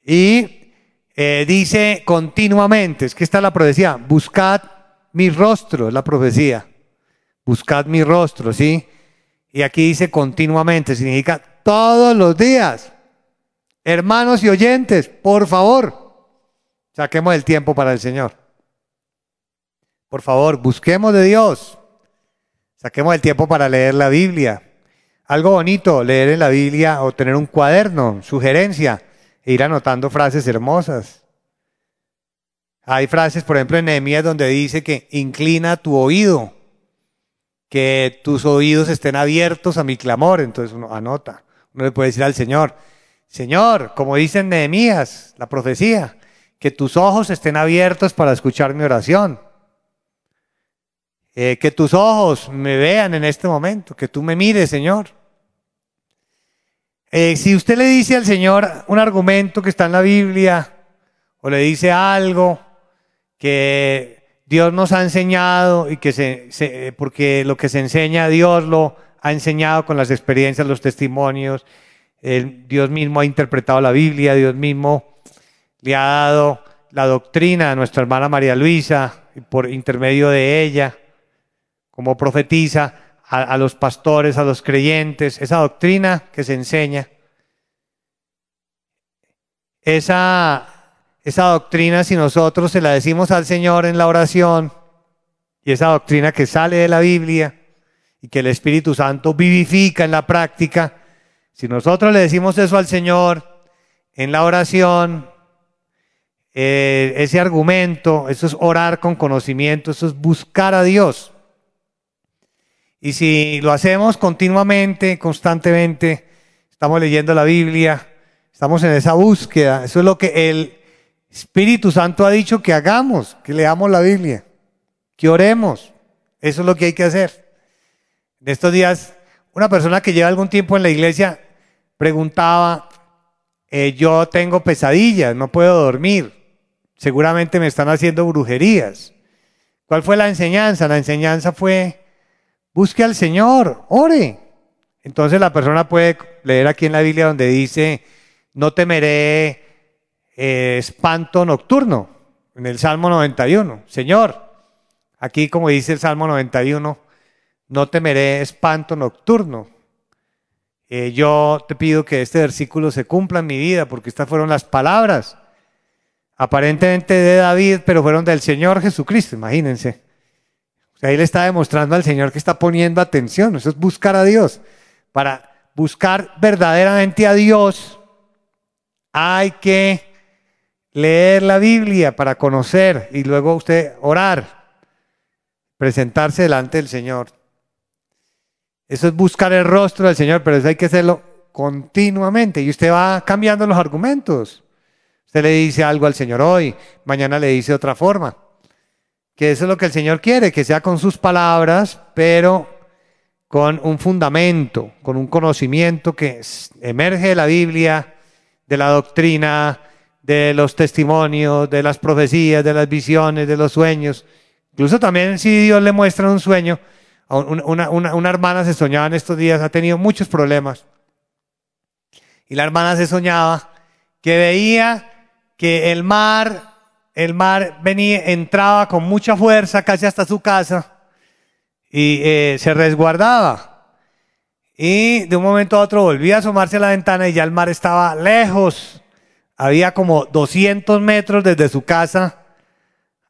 Y eh, dice continuamente, es que está la profecía, buscad mi rostro, es la profecía. Buscad mi rostro, ¿sí? Y aquí dice continuamente, significa todos los días. Hermanos y oyentes, por favor, saquemos el tiempo para el Señor. Por favor, busquemos de Dios. Saquemos el tiempo para leer la Biblia. Algo bonito, leer en la Biblia o tener un cuaderno, sugerencia, e ir anotando frases hermosas. Hay frases, por ejemplo, en Nehemías donde dice que inclina tu oído, que tus oídos estén abiertos a mi clamor. Entonces uno anota. Uno le puede decir al Señor, Señor, como dice en Nehemías, la profecía, que tus ojos estén abiertos para escuchar mi oración. Eh, que tus ojos me vean en este momento, que tú me mires, Señor. Eh, si usted le dice al Señor un argumento que está en la Biblia, o le dice algo, que Dios nos ha enseñado y que se, porque lo que se enseña Dios lo ha enseñado con las experiencias, los testimonios. Dios mismo ha interpretado la Biblia, Dios mismo le ha dado la doctrina a nuestra hermana María Luisa por intermedio de ella, como profetiza a, los pastores, a los creyentes, esa doctrina que se enseña. Esa esa doctrina, si nosotros se la decimos al Señor en la oración, y esa doctrina que sale de la Biblia y que el Espíritu Santo vivifica en la práctica, si nosotros le decimos eso al Señor en la oración, eh, ese argumento, eso es orar con conocimiento, eso es buscar a Dios. Y si lo hacemos continuamente, constantemente, estamos leyendo la Biblia, estamos en esa búsqueda, eso es lo que el Espíritu Santo ha dicho que hagamos, que leamos la Biblia, que oremos. Eso es lo que hay que hacer. En estos días, una persona que lleva algún tiempo en la iglesia preguntaba, eh, yo tengo pesadillas, no puedo dormir, seguramente me están haciendo brujerías. ¿Cuál fue la enseñanza? La enseñanza fue, busque al Señor, ore. Entonces la persona puede leer aquí en la Biblia donde dice, no temeré eh, espanto nocturno, en el Salmo 91. Señor, aquí como dice el Salmo 91, no temeré espanto nocturno. Eh, yo te pido que este versículo se cumpla en mi vida, porque estas fueron las palabras, aparentemente de David, pero fueron del Señor Jesucristo, imagínense. Ahí le está demostrando al Señor que está poniendo atención, eso es buscar a Dios. Para buscar verdaderamente a Dios, hay que leer la Biblia para conocer y luego usted orar, presentarse delante del Señor. Eso es buscar el rostro del Señor, pero eso hay que hacerlo continuamente y usted va cambiando los argumentos. Usted le dice algo al Señor hoy, mañana le dice otra forma. Que eso es lo que el Señor quiere, que sea con sus palabras, pero con un fundamento, con un conocimiento que emerge de la Biblia, de la doctrina, de los testimonios, de las profecías, de las visiones, de los sueños. Incluso también si Dios le muestra un sueño, una, una, una hermana se soñaba en estos días, ha tenido muchos problemas. y la hermana se soñaba que veía que el mar, el mar venía, entraba con mucha fuerza casi hasta su casa y eh, se resguardaba. Y de un momento a otro volvía a asomarse a la ventana y ya el mar estaba lejos. Había como 200 metros desde su casa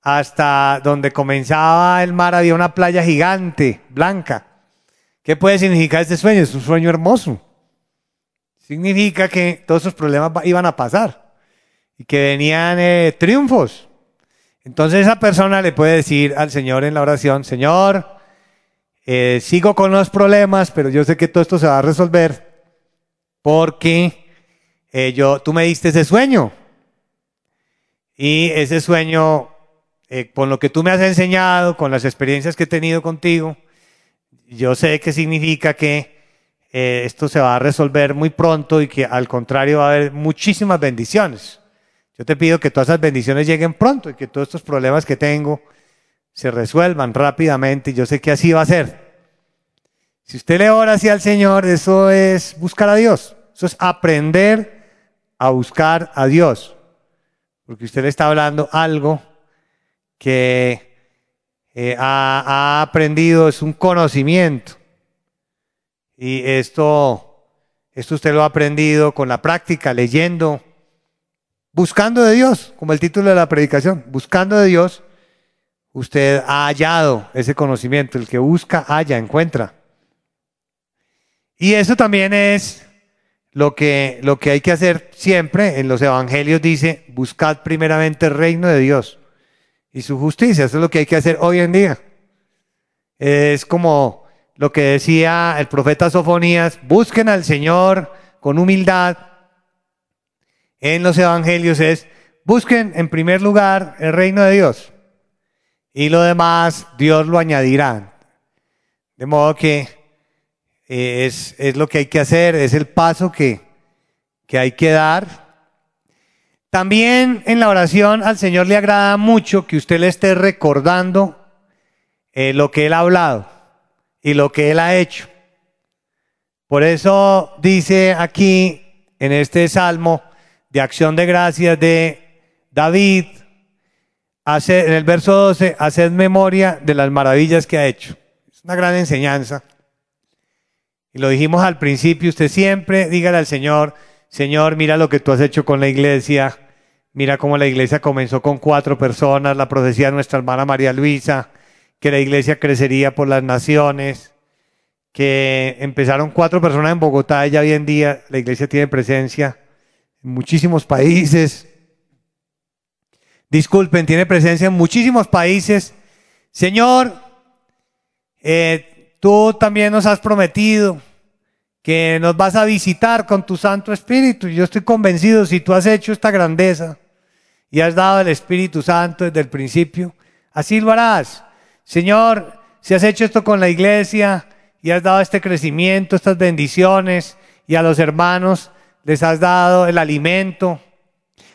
hasta donde comenzaba el mar. Había una playa gigante, blanca. ¿Qué puede significar este sueño? Es un sueño hermoso. Significa que todos esos problemas iban a pasar y que venían eh, triunfos. Entonces esa persona le puede decir al Señor en la oración, Señor, eh, sigo con los problemas, pero yo sé que todo esto se va a resolver porque eh, yo, tú me diste ese sueño. Y ese sueño, con lo que tú me has enseñado, con las experiencias que he tenido contigo, yo sé que significa que esto se va a resolver muy pronto y que al contrario va a haber muchísimas bendiciones. Yo te pido que todas esas bendiciones lleguen pronto y que todos estos problemas que tengo se resuelvan rápidamente y yo sé que así va a ser. Si usted le ora así al Señor, eso es buscar a Dios, eso es aprender a buscar a Dios, porque usted le está hablando algo que eh, ha, ha aprendido, es un conocimiento. Y esto, esto usted lo ha aprendido con la práctica, leyendo, buscando de Dios, como el título de la predicación, buscando de Dios usted ha hallado ese conocimiento. El que busca, halla, encuentra. Y eso también es lo que, lo que hay que hacer siempre. En los evangelios dice, buscad primeramente el reino de Dios y su justicia. Eso es lo que hay que hacer hoy en día. Es como lo que decía el profeta Sofonías, busquen al Señor con humildad. En los evangelios es, busquen en primer lugar el reino de Dios y lo demás Dios lo añadirá. De modo que eh, es, es, lo que hay que hacer, es el paso que, que hay que dar. También en la oración al Señor le agrada mucho que usted le esté recordando eh, lo que Él ha hablado y lo que Él ha hecho. Por eso dice aquí en este salmo de acción de gracias de David, en el verso 12, haced memoria de las maravillas que ha hecho. Es una gran enseñanza. Y lo dijimos al principio, usted siempre dígale al Señor, Señor, mira lo que tú has hecho con la iglesia, mira cómo la iglesia comenzó con cuatro personas, la profecía de nuestra hermana María Luisa, que la iglesia crecería por las naciones, que empezaron cuatro personas en Bogotá y ya hoy en día la iglesia tiene presencia en muchísimos países, disculpen, tiene presencia en muchísimos países. Señor, eh, tú también nos has prometido que nos vas a visitar con tu Santo Espíritu. Yo estoy convencido, si tú has hecho esta grandeza y has dado el Espíritu Santo desde el principio, así lo harás. Señor, si has hecho esto con la iglesia y has dado este crecimiento, estas bendiciones, y a los hermanos les has dado el alimento,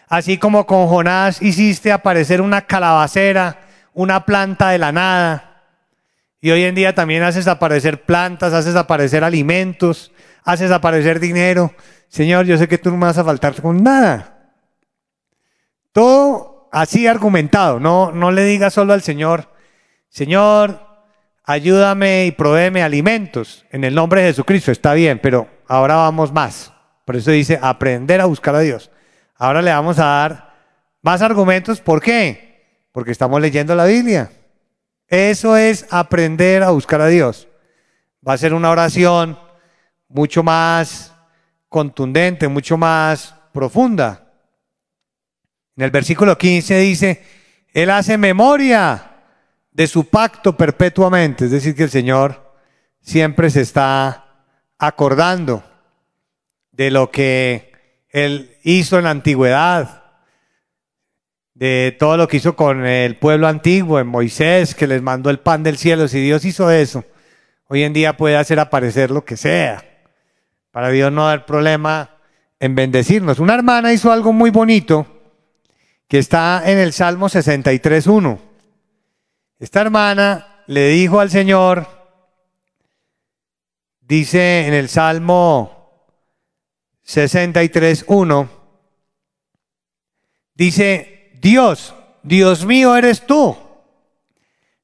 Así como con Jonás hiciste aparecer una calabacera, una planta de la nada. Y hoy en día también haces aparecer plantas, haces aparecer alimentos, haces aparecer dinero. Señor, yo sé que tú no me vas a faltar con nada. Todo así argumentado. No, no le digas solo al Señor, Señor, ayúdame y provéeme alimentos en el nombre de Jesucristo. Está bien, pero ahora vamos más. Por eso dice aprender a buscar a Dios. Ahora le vamos a dar más argumentos. ¿Por qué? Porque estamos leyendo la Biblia. Eso es aprender a buscar a Dios. Va a ser una oración mucho más contundente, mucho más profunda. En el versículo 15 dice, Él hace memoria de su pacto perpetuamente. Es decir, que el Señor siempre se está acordando de lo que él hizo en la antigüedad, de todo lo que hizo con el pueblo antiguo, en Moisés, que les mandó el pan del cielo. Si Dios hizo eso, hoy en día puede hacer aparecer lo que sea. Para Dios no dar problema en bendecirnos. Una hermana hizo algo muy bonito que está en el Salmo 63.1. Esta hermana le dijo al Señor, dice en el Salmo 63.1, dice, Dios, Dios mío eres tú.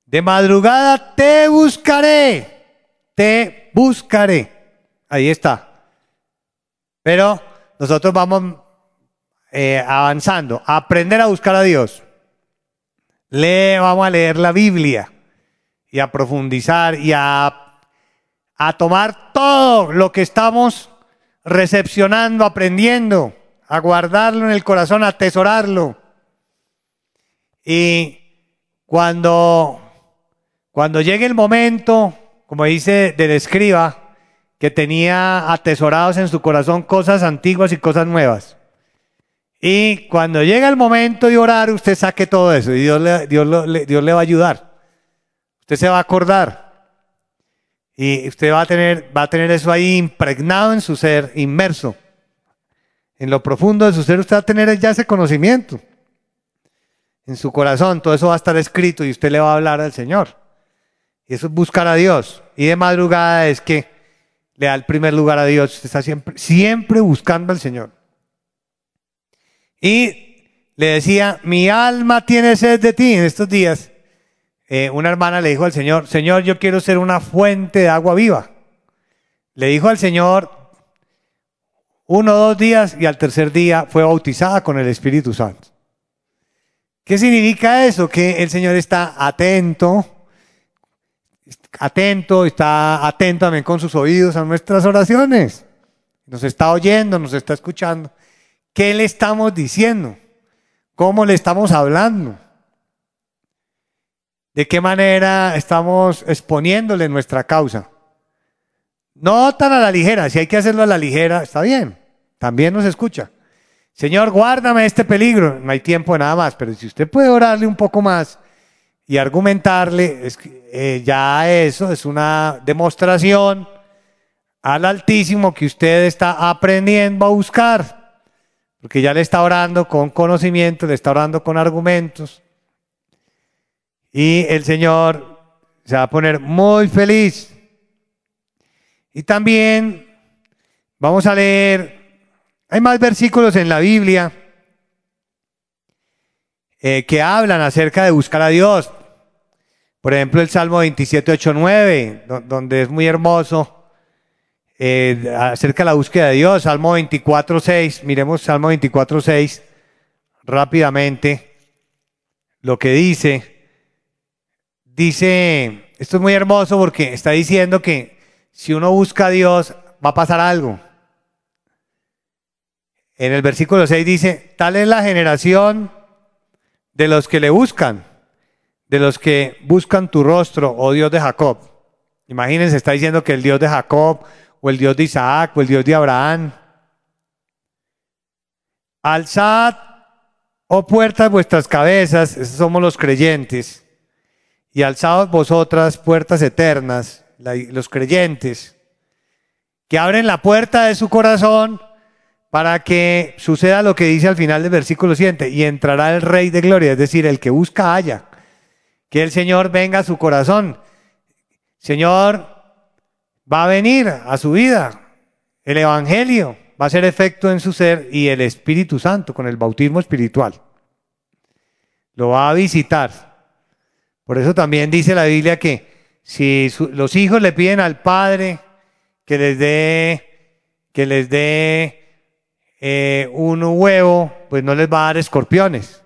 De madrugada te buscaré, te buscaré. Ahí está. Pero nosotros vamos eh, avanzando, a aprender a buscar a Dios. Le vamos a leer la Biblia y a profundizar y a, a tomar todo lo que estamos recepcionando, aprendiendo, a guardarlo en el corazón, a atesorarlo. Y cuando, cuando llegue el momento, como dice del escriba, que tenía atesorados en su corazón cosas antiguas y cosas nuevas. Y cuando llega el momento de orar, usted saque todo eso y Dios le, Dios, Dios le va a ayudar. Usted se va a acordar. Y usted va a tener, va a tener eso ahí impregnado en su ser, inmerso. En lo profundo de su ser usted va a tener ya ese conocimiento. En su corazón, todo eso va a estar escrito y usted le va a hablar al Señor. Y eso es buscar a Dios. Y de madrugada es que le da el primer lugar a Dios. Usted está siempre, siempre buscando al Señor. Y le decía, mi alma tiene sed de ti en estos días. Eh, una hermana le dijo al Señor, Señor, yo quiero ser una fuente de agua viva. Le dijo al Señor uno o dos días y al tercer día fue bautizada con el Espíritu Santo. ¿Qué significa eso? Que el Señor está atento, atento, está atento también con sus oídos a nuestras oraciones. Nos está oyendo, nos está escuchando. ¿Qué le estamos diciendo? ¿Cómo le estamos hablando? ¿De qué manera estamos exponiéndole nuestra causa? No tan a la ligera, si hay que hacerlo a la ligera, está bien, también nos escucha. Señor, guárdame este peligro, no hay tiempo de nada más, pero si usted puede orarle un poco más y argumentarle, es eh, ya eso es una demostración al Altísimo que usted está aprendiendo a buscar. Porque ya le está orando con conocimiento, le está orando con argumentos. Y el Señor se va a poner muy feliz. Y también vamos a leer, hay más versículos en la Biblia eh, que hablan acerca de buscar a Dios. Por ejemplo, el Salmo 27, 8, 9, donde es muy hermoso eh, acerca de la búsqueda de Dios, Salmo 24.6, miremos Salmo 24.6 rápidamente, lo que dice, dice, esto es muy hermoso porque está diciendo que si uno busca a Dios va a pasar algo. En el versículo 6 dice, tal es la generación de los que le buscan, de los que buscan tu rostro, oh Dios de Jacob. Imagínense, está diciendo que el Dios de Jacob o el Dios de Isaac, o el Dios de Abraham. Alzad, oh puertas, vuestras cabezas, esos somos los creyentes, y alzad vosotras, puertas eternas, los creyentes, que abren la puerta de su corazón para que suceda lo que dice al final del versículo siguiente, y entrará el Rey de Gloria, es decir, el que busca haya, que el Señor venga a su corazón. Señor, va a venir a su vida. El Evangelio va a hacer efecto en su ser y el Espíritu Santo con el bautismo espiritual. Lo va a visitar. Por eso también dice la Biblia que si los hijos le piden al Padre que les dé que les dé eh, un huevo, pues no les va a dar escorpiones.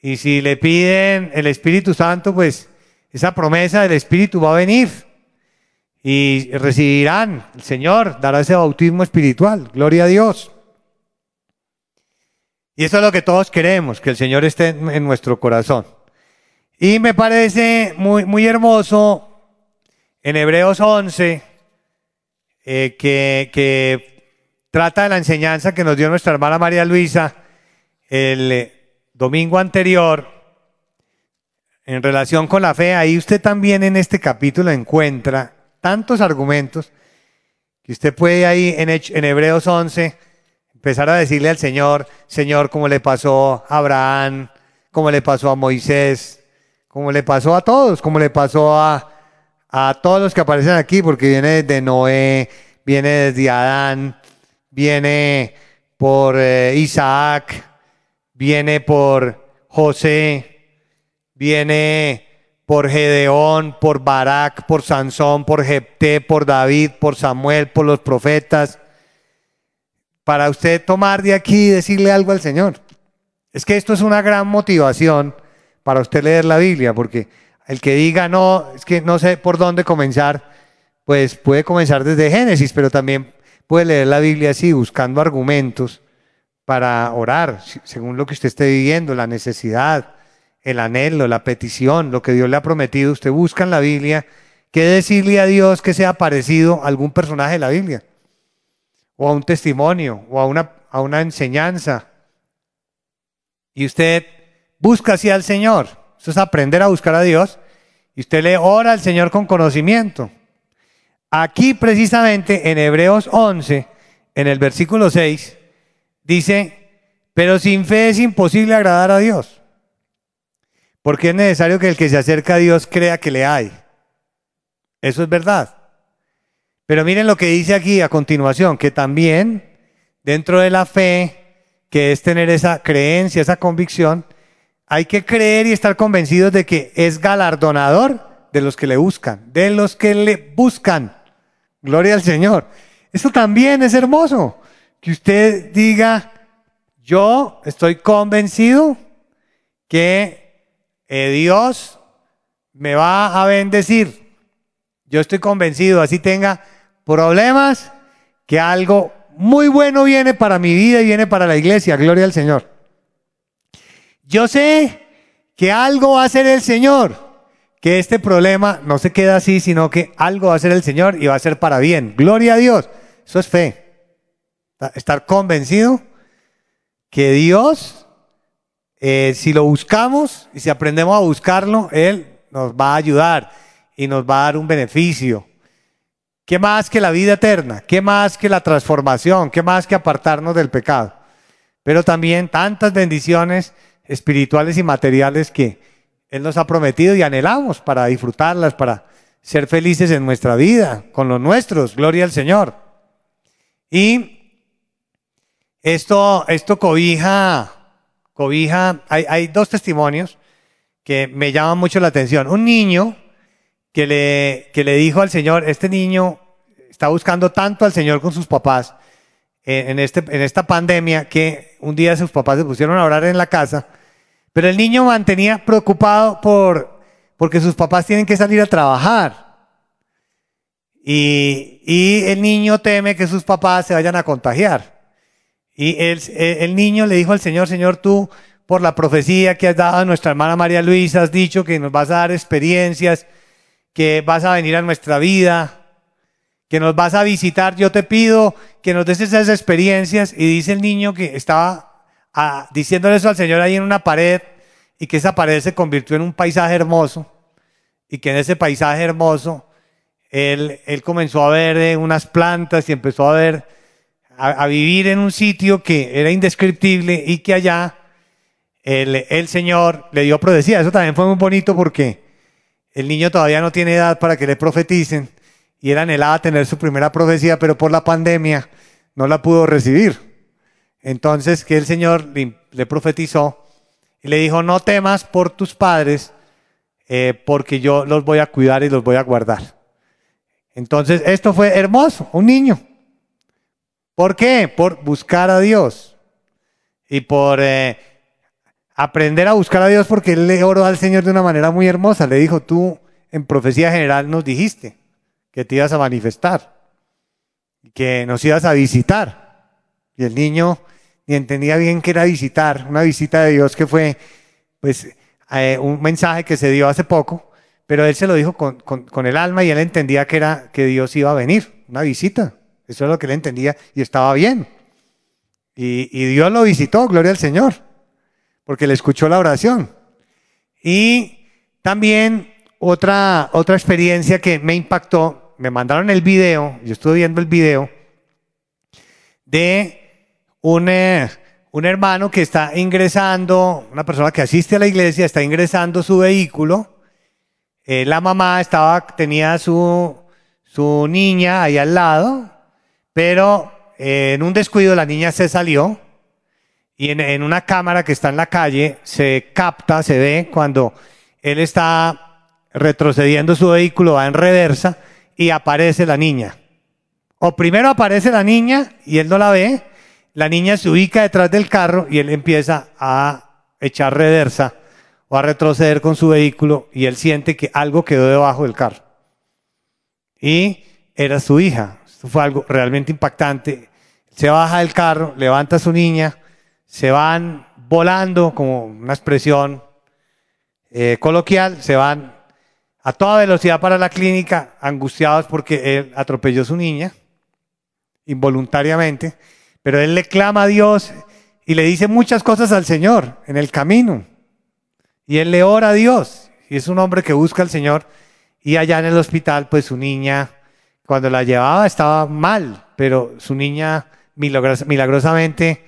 Y si le piden el Espíritu Santo, pues esa promesa del Espíritu va a venir y recibirán, el Señor dará ese bautismo espiritual, gloria a Dios. Y eso es lo que todos queremos, que el Señor esté en nuestro corazón. Y me parece muy, muy hermoso en Hebreos 11, eh, que, que trata de la enseñanza que nos dio nuestra hermana María Luisa el domingo anterior en relación con la fe. Ahí usted también en este capítulo encuentra tantos argumentos que usted puede ahí en, en Hebreos 11 empezar a decirle al Señor, Señor, como le pasó a Abraham, como le pasó a Moisés, como le pasó a todos, como le pasó a, a todos los que aparecen aquí, porque viene de Noé, viene desde Adán, viene por eh, Isaac, viene por José, viene por Gedeón, por Barak, por Sansón, por Jepté, por David, por Samuel, por los profetas, para usted tomar de aquí y decirle algo al Señor. Es que esto es una gran motivación para usted leer la Biblia, porque el que diga no, es que no sé por dónde comenzar, pues puede comenzar desde Génesis, pero también puede leer la Biblia así, buscando argumentos para orar, según lo que usted esté viviendo, la necesidad, el anhelo, la petición, lo que Dios le ha prometido. Usted busca en la Biblia qué decirle a Dios que sea parecido a algún personaje de la Biblia, o a un testimonio, o a una, a una enseñanza. Y usted busca así al Señor. Eso es aprender a buscar a Dios. Y usted le ora al Señor con conocimiento. Aquí precisamente en Hebreos 11, en el versículo 6, dice, pero sin fe es imposible agradar a Dios. Porque es necesario que el que se acerca a Dios crea que le hay. Eso es verdad. Pero miren lo que dice aquí a continuación, que también dentro de la fe, que es tener esa creencia, esa convicción, hay que creer y estar convencidos de que es galardonador de los que le buscan, de los que le buscan. Gloria al Señor. Eso también es hermoso. Que usted diga, yo estoy convencido que eh, Dios me va a bendecir. Yo estoy convencido, así tenga problemas, que algo muy bueno viene para mi vida y viene para la iglesia. Gloria al Señor. Yo sé que algo va a hacer el Señor que este problema no se queda así, sino que algo va a hacer el Señor y va a ser para bien. Gloria a Dios. Eso es fe. Estar convencido que Dios, eh, si lo buscamos y si aprendemos a buscarlo, Él nos va a ayudar y nos va a dar un beneficio. ¿Qué más que la vida eterna? ¿Qué más que la transformación? ¿Qué más que apartarnos del pecado? Pero también tantas bendiciones espirituales y materiales que, él nos ha prometido y anhelamos para disfrutarlas, para ser felices en nuestra vida, con los nuestros. Gloria al Señor. Y esto, esto cobija, cobija, hay, hay dos testimonios que me llaman mucho la atención. Un niño que le, que le dijo al Señor, este niño está buscando tanto al Señor con sus papás en, este, en esta pandemia que un día sus papás se pusieron a orar en la casa pero el niño mantenía preocupado por, porque sus papás tienen que salir a trabajar. Y, el niño teme que sus papás se vayan a contagiar. Y el, el niño le dijo al Señor, Señor, tú, por la profecía que has dado a nuestra hermana María Luisa, has dicho que nos vas a dar experiencias, que vas a venir a nuestra vida, que nos vas a visitar. Yo te pido que nos des esas experiencias. Y dice el niño que estaba diciéndole eso al Señor ahí en una pared y que esa pared se convirtió en un paisaje hermoso y que en ese paisaje hermoso él, él comenzó a ver eh, unas plantas y empezó a ver, a, vivir en un sitio que era indescriptible y que allá el, el Señor le dio profecía. Eso también fue muy bonito porque el niño todavía no tiene edad para que le profeticen y él anhelaba tener su primera profecía, pero por la pandemia no la pudo recibir. Entonces que el Señor le, profetizó y le dijo, no temas por tus padres, eh, porque yo los voy a cuidar y los voy a guardar. Entonces esto fue hermoso, un niño. ¿Por qué? Por buscar a Dios y por eh, aprender a buscar a Dios porque él le oró al Señor de una manera muy hermosa. Le dijo, tú en profecía general nos dijiste que te ibas a manifestar, que nos ibas a visitar. Y el niño ni entendía bien que era visitar, una visita de Dios que fue pues eh, un mensaje que se dio hace poco, pero él se lo dijo con, con, el alma y él entendía que era que Dios iba a venir, una visita. Eso es lo que él entendía y estaba bien. Y, y Dios lo visitó, gloria al Señor, porque le escuchó la oración. Y también otra, otra experiencia que me impactó, me mandaron el video, yo estuve viendo el video, de un, eh, un hermano que está ingresando, una persona que asiste a la iglesia, está ingresando su vehículo. Eh, la mamá estaba, tenía su, su niña ahí al lado, pero eh, en un descuido la niña se salió y en, en una cámara que está en la calle se capta, se ve cuando él está retrocediendo su vehículo, va en reversa y aparece la niña. O primero aparece la niña y él no la ve, la niña se ubica detrás del carro y él empieza a echar reversa o a retroceder con su vehículo y él siente que algo quedó debajo del carro. Y era su hija. Esto fue algo realmente impactante. Se baja del carro, levanta a su niña, se van volando, como una expresión eh, coloquial, se van a toda velocidad para la clínica, angustiados porque él atropelló a su niña, involuntariamente, pero él le clama a Dios y le dice muchas cosas al Señor en el camino. Y él le ora a Dios. Y es un hombre que busca al Señor. Y allá en el hospital, pues su niña, cuando la llevaba, estaba mal, pero su niña milagrosamente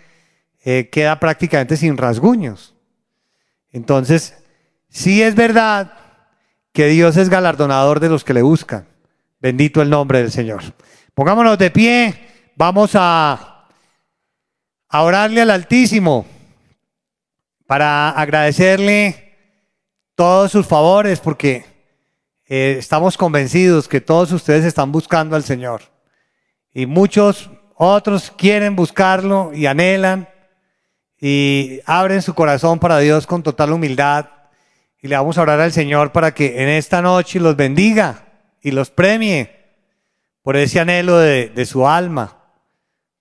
eh, queda prácticamente sin rasguños. Entonces, sí es verdad que Dios es galardonador de los que le buscan. Bendito el nombre del Señor. Pongámonos de pie, vamos a, a orarle al Altísimo para agradecerle todos sus favores, porque eh, estamos convencidos que todos ustedes están buscando al Señor. Y muchos otros quieren buscarlo y anhelan y abren su corazón para Dios con total humildad. Y le vamos a orar al Señor para que en esta noche los bendiga y los premie por ese anhelo de, de su alma,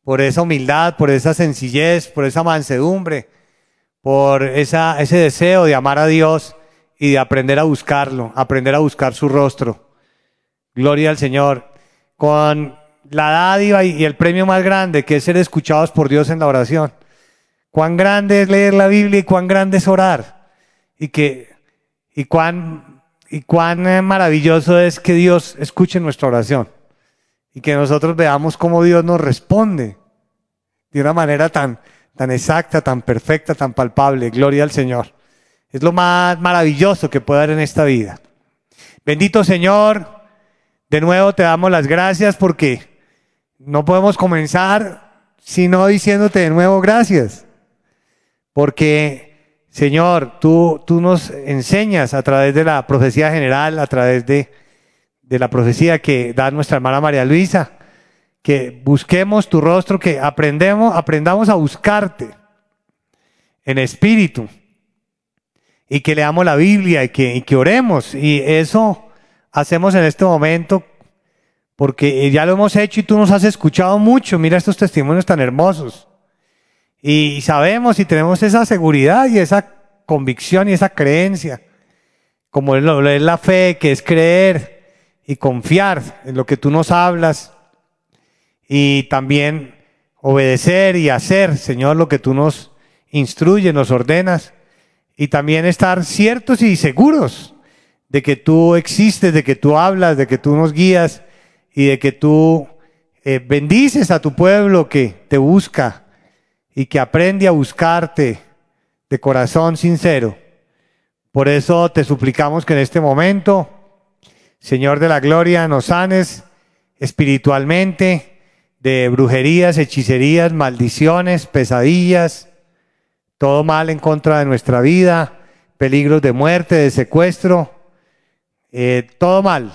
por esa humildad, por esa sencillez, por esa mansedumbre, por esa, ese deseo de amar a Dios y de aprender a buscarlo, aprender a buscar su rostro. Gloria al Señor. Con la dádiva y el premio más grande, que es ser escuchados por Dios en la oración. Cuán grande es leer la Biblia y cuán grande es orar. Y que, y cuán, y cuán maravilloso es que Dios escuche nuestra oración. Y que nosotros veamos cómo Dios nos responde de una manera tan, tan exacta, tan perfecta, tan palpable. Gloria al Señor. Es lo más maravilloso que puede dar en esta vida. Bendito Señor, de nuevo te damos las gracias porque no podemos comenzar sino diciéndote de nuevo gracias. Porque, Señor, tú, tú nos enseñas a través de la profecía general, a través de, de la profecía que da nuestra hermana María Luisa, que busquemos tu rostro, que aprendemos, aprendamos a buscarte en espíritu y que leamos la Biblia y que, y que oremos. Y eso hacemos en este momento porque ya lo hemos hecho y tú nos has escuchado mucho. Mira estos testimonios tan hermosos. Y sabemos y tenemos esa seguridad y esa convicción y esa creencia, como es la fe, que es creer y confiar en lo que tú nos hablas y también obedecer y hacer, Señor, lo que tú nos instruyes, nos ordenas y también estar ciertos y seguros de que tú existes, de que tú hablas, de que tú nos guías y de que tú eh, bendices a tu pueblo que te busca y que aprende a buscarte de corazón sincero. Por eso te suplicamos que en este momento, Señor de la Gloria, nos sanes espiritualmente de brujerías, hechicerías, maldiciones, pesadillas, todo mal en contra de nuestra vida, peligros de muerte, de secuestro, eh, todo mal.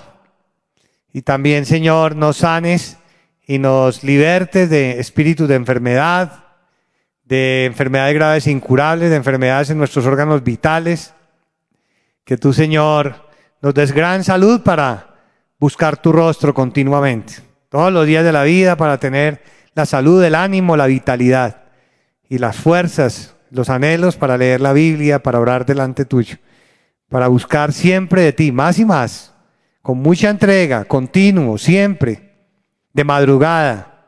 Y también, Señor, nos sanes y nos libertes de espíritus de enfermedad, de enfermedades graves e incurables, de enfermedades en nuestros órganos vitales. Que tú, Señor, nos des gran salud para buscar tu rostro continuamente, todos los días de la vida, para tener la salud, el ánimo, la vitalidad y las fuerzas los anhelos para leer la Biblia, para orar delante tuyo, para buscar siempre de ti, más y más, con mucha entrega, continuo, siempre, de madrugada,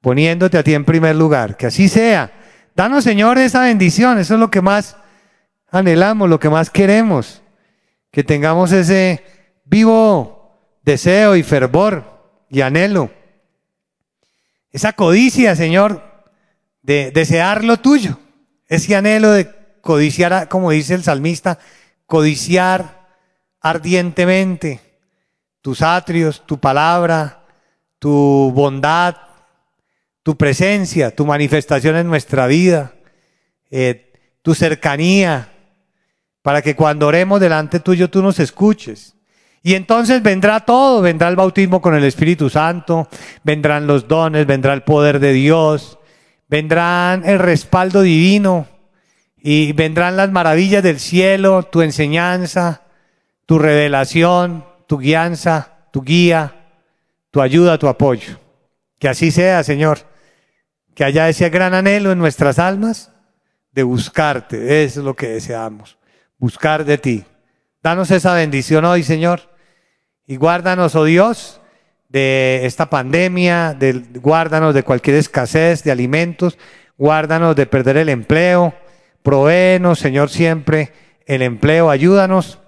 poniéndote a ti en primer lugar. Que así sea. Danos, Señor, esa bendición. Eso es lo que más anhelamos, lo que más queremos. Que tengamos ese vivo deseo y fervor y anhelo. Esa codicia, Señor, de desear lo tuyo. Ese anhelo de codiciar, como dice el salmista, codiciar ardientemente tus atrios, tu palabra, tu bondad, tu presencia, tu manifestación en nuestra vida, eh, tu cercanía, para que cuando oremos delante tuyo tú nos escuches. Y entonces vendrá todo, vendrá el bautismo con el Espíritu Santo, vendrán los dones, vendrá el poder de Dios, vendrán el respaldo divino y vendrán las maravillas del cielo, tu enseñanza, tu revelación, tu guianza, tu guía, tu ayuda, tu apoyo. Que así sea, Señor. Que haya ese gran anhelo en nuestras almas de buscarte. Eso es lo que deseamos. Buscar de ti. Danos esa bendición hoy, Señor. Y guárdanos, oh Dios, de esta pandemia, de, guárdanos de cualquier escasez de alimentos, guárdanos de perder el empleo, provéenos, Señor, siempre el empleo, ayúdanos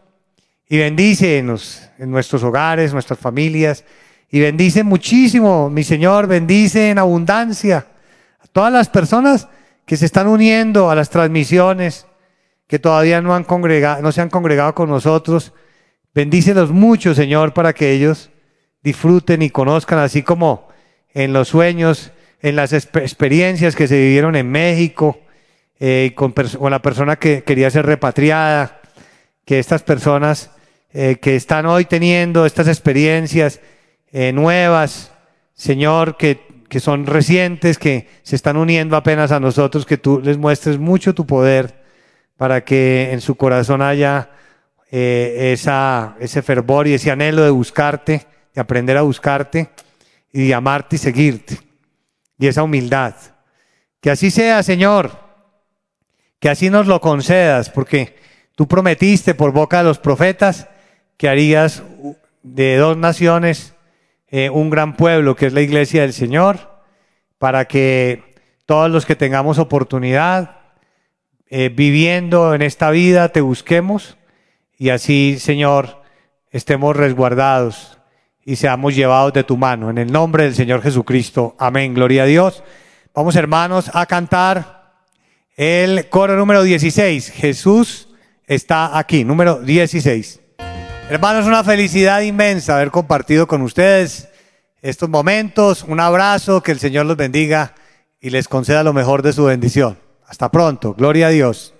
y bendícenos en nuestros hogares, nuestras familias, y bendice muchísimo, mi Señor, bendice en abundancia a todas las personas que se están uniendo a las transmisiones, que todavía no, han congregado, no se han congregado con nosotros. Bendícelos mucho, Señor, para que ellos disfruten y conozcan, así como en los sueños, en las experiencias que se vivieron en México, eh, con, con, la persona que quería ser repatriada, que estas personas eh, que están hoy teniendo estas experiencias eh, nuevas, Señor, que, que son recientes, que se están uniendo apenas a nosotros, que tú les muestres mucho tu poder para que en su corazón haya eh, esa, ese fervor y ese anhelo de buscarte, de aprender a buscarte y de amarte y seguirte. Y esa humildad. Que así sea, Señor. Que así nos lo concedas, porque tú prometiste por boca de los profetas que harías de dos naciones eh, un gran pueblo, que es la iglesia del Señor, para que todos los que tengamos oportunidad, eh, viviendo en esta vida, te busquemos y así, Señor, estemos resguardados y seamos llevados de tu mano. En el nombre del Señor Jesucristo. Amén. Gloria a Dios. Vamos, hermanos, a cantar el coro número 16. Jesús está aquí, número 16. Hermanos, una felicidad inmensa haber compartido con ustedes estos momentos. Un abrazo, que el Señor los bendiga y les conceda lo mejor de su bendición. Hasta pronto, gloria a Dios.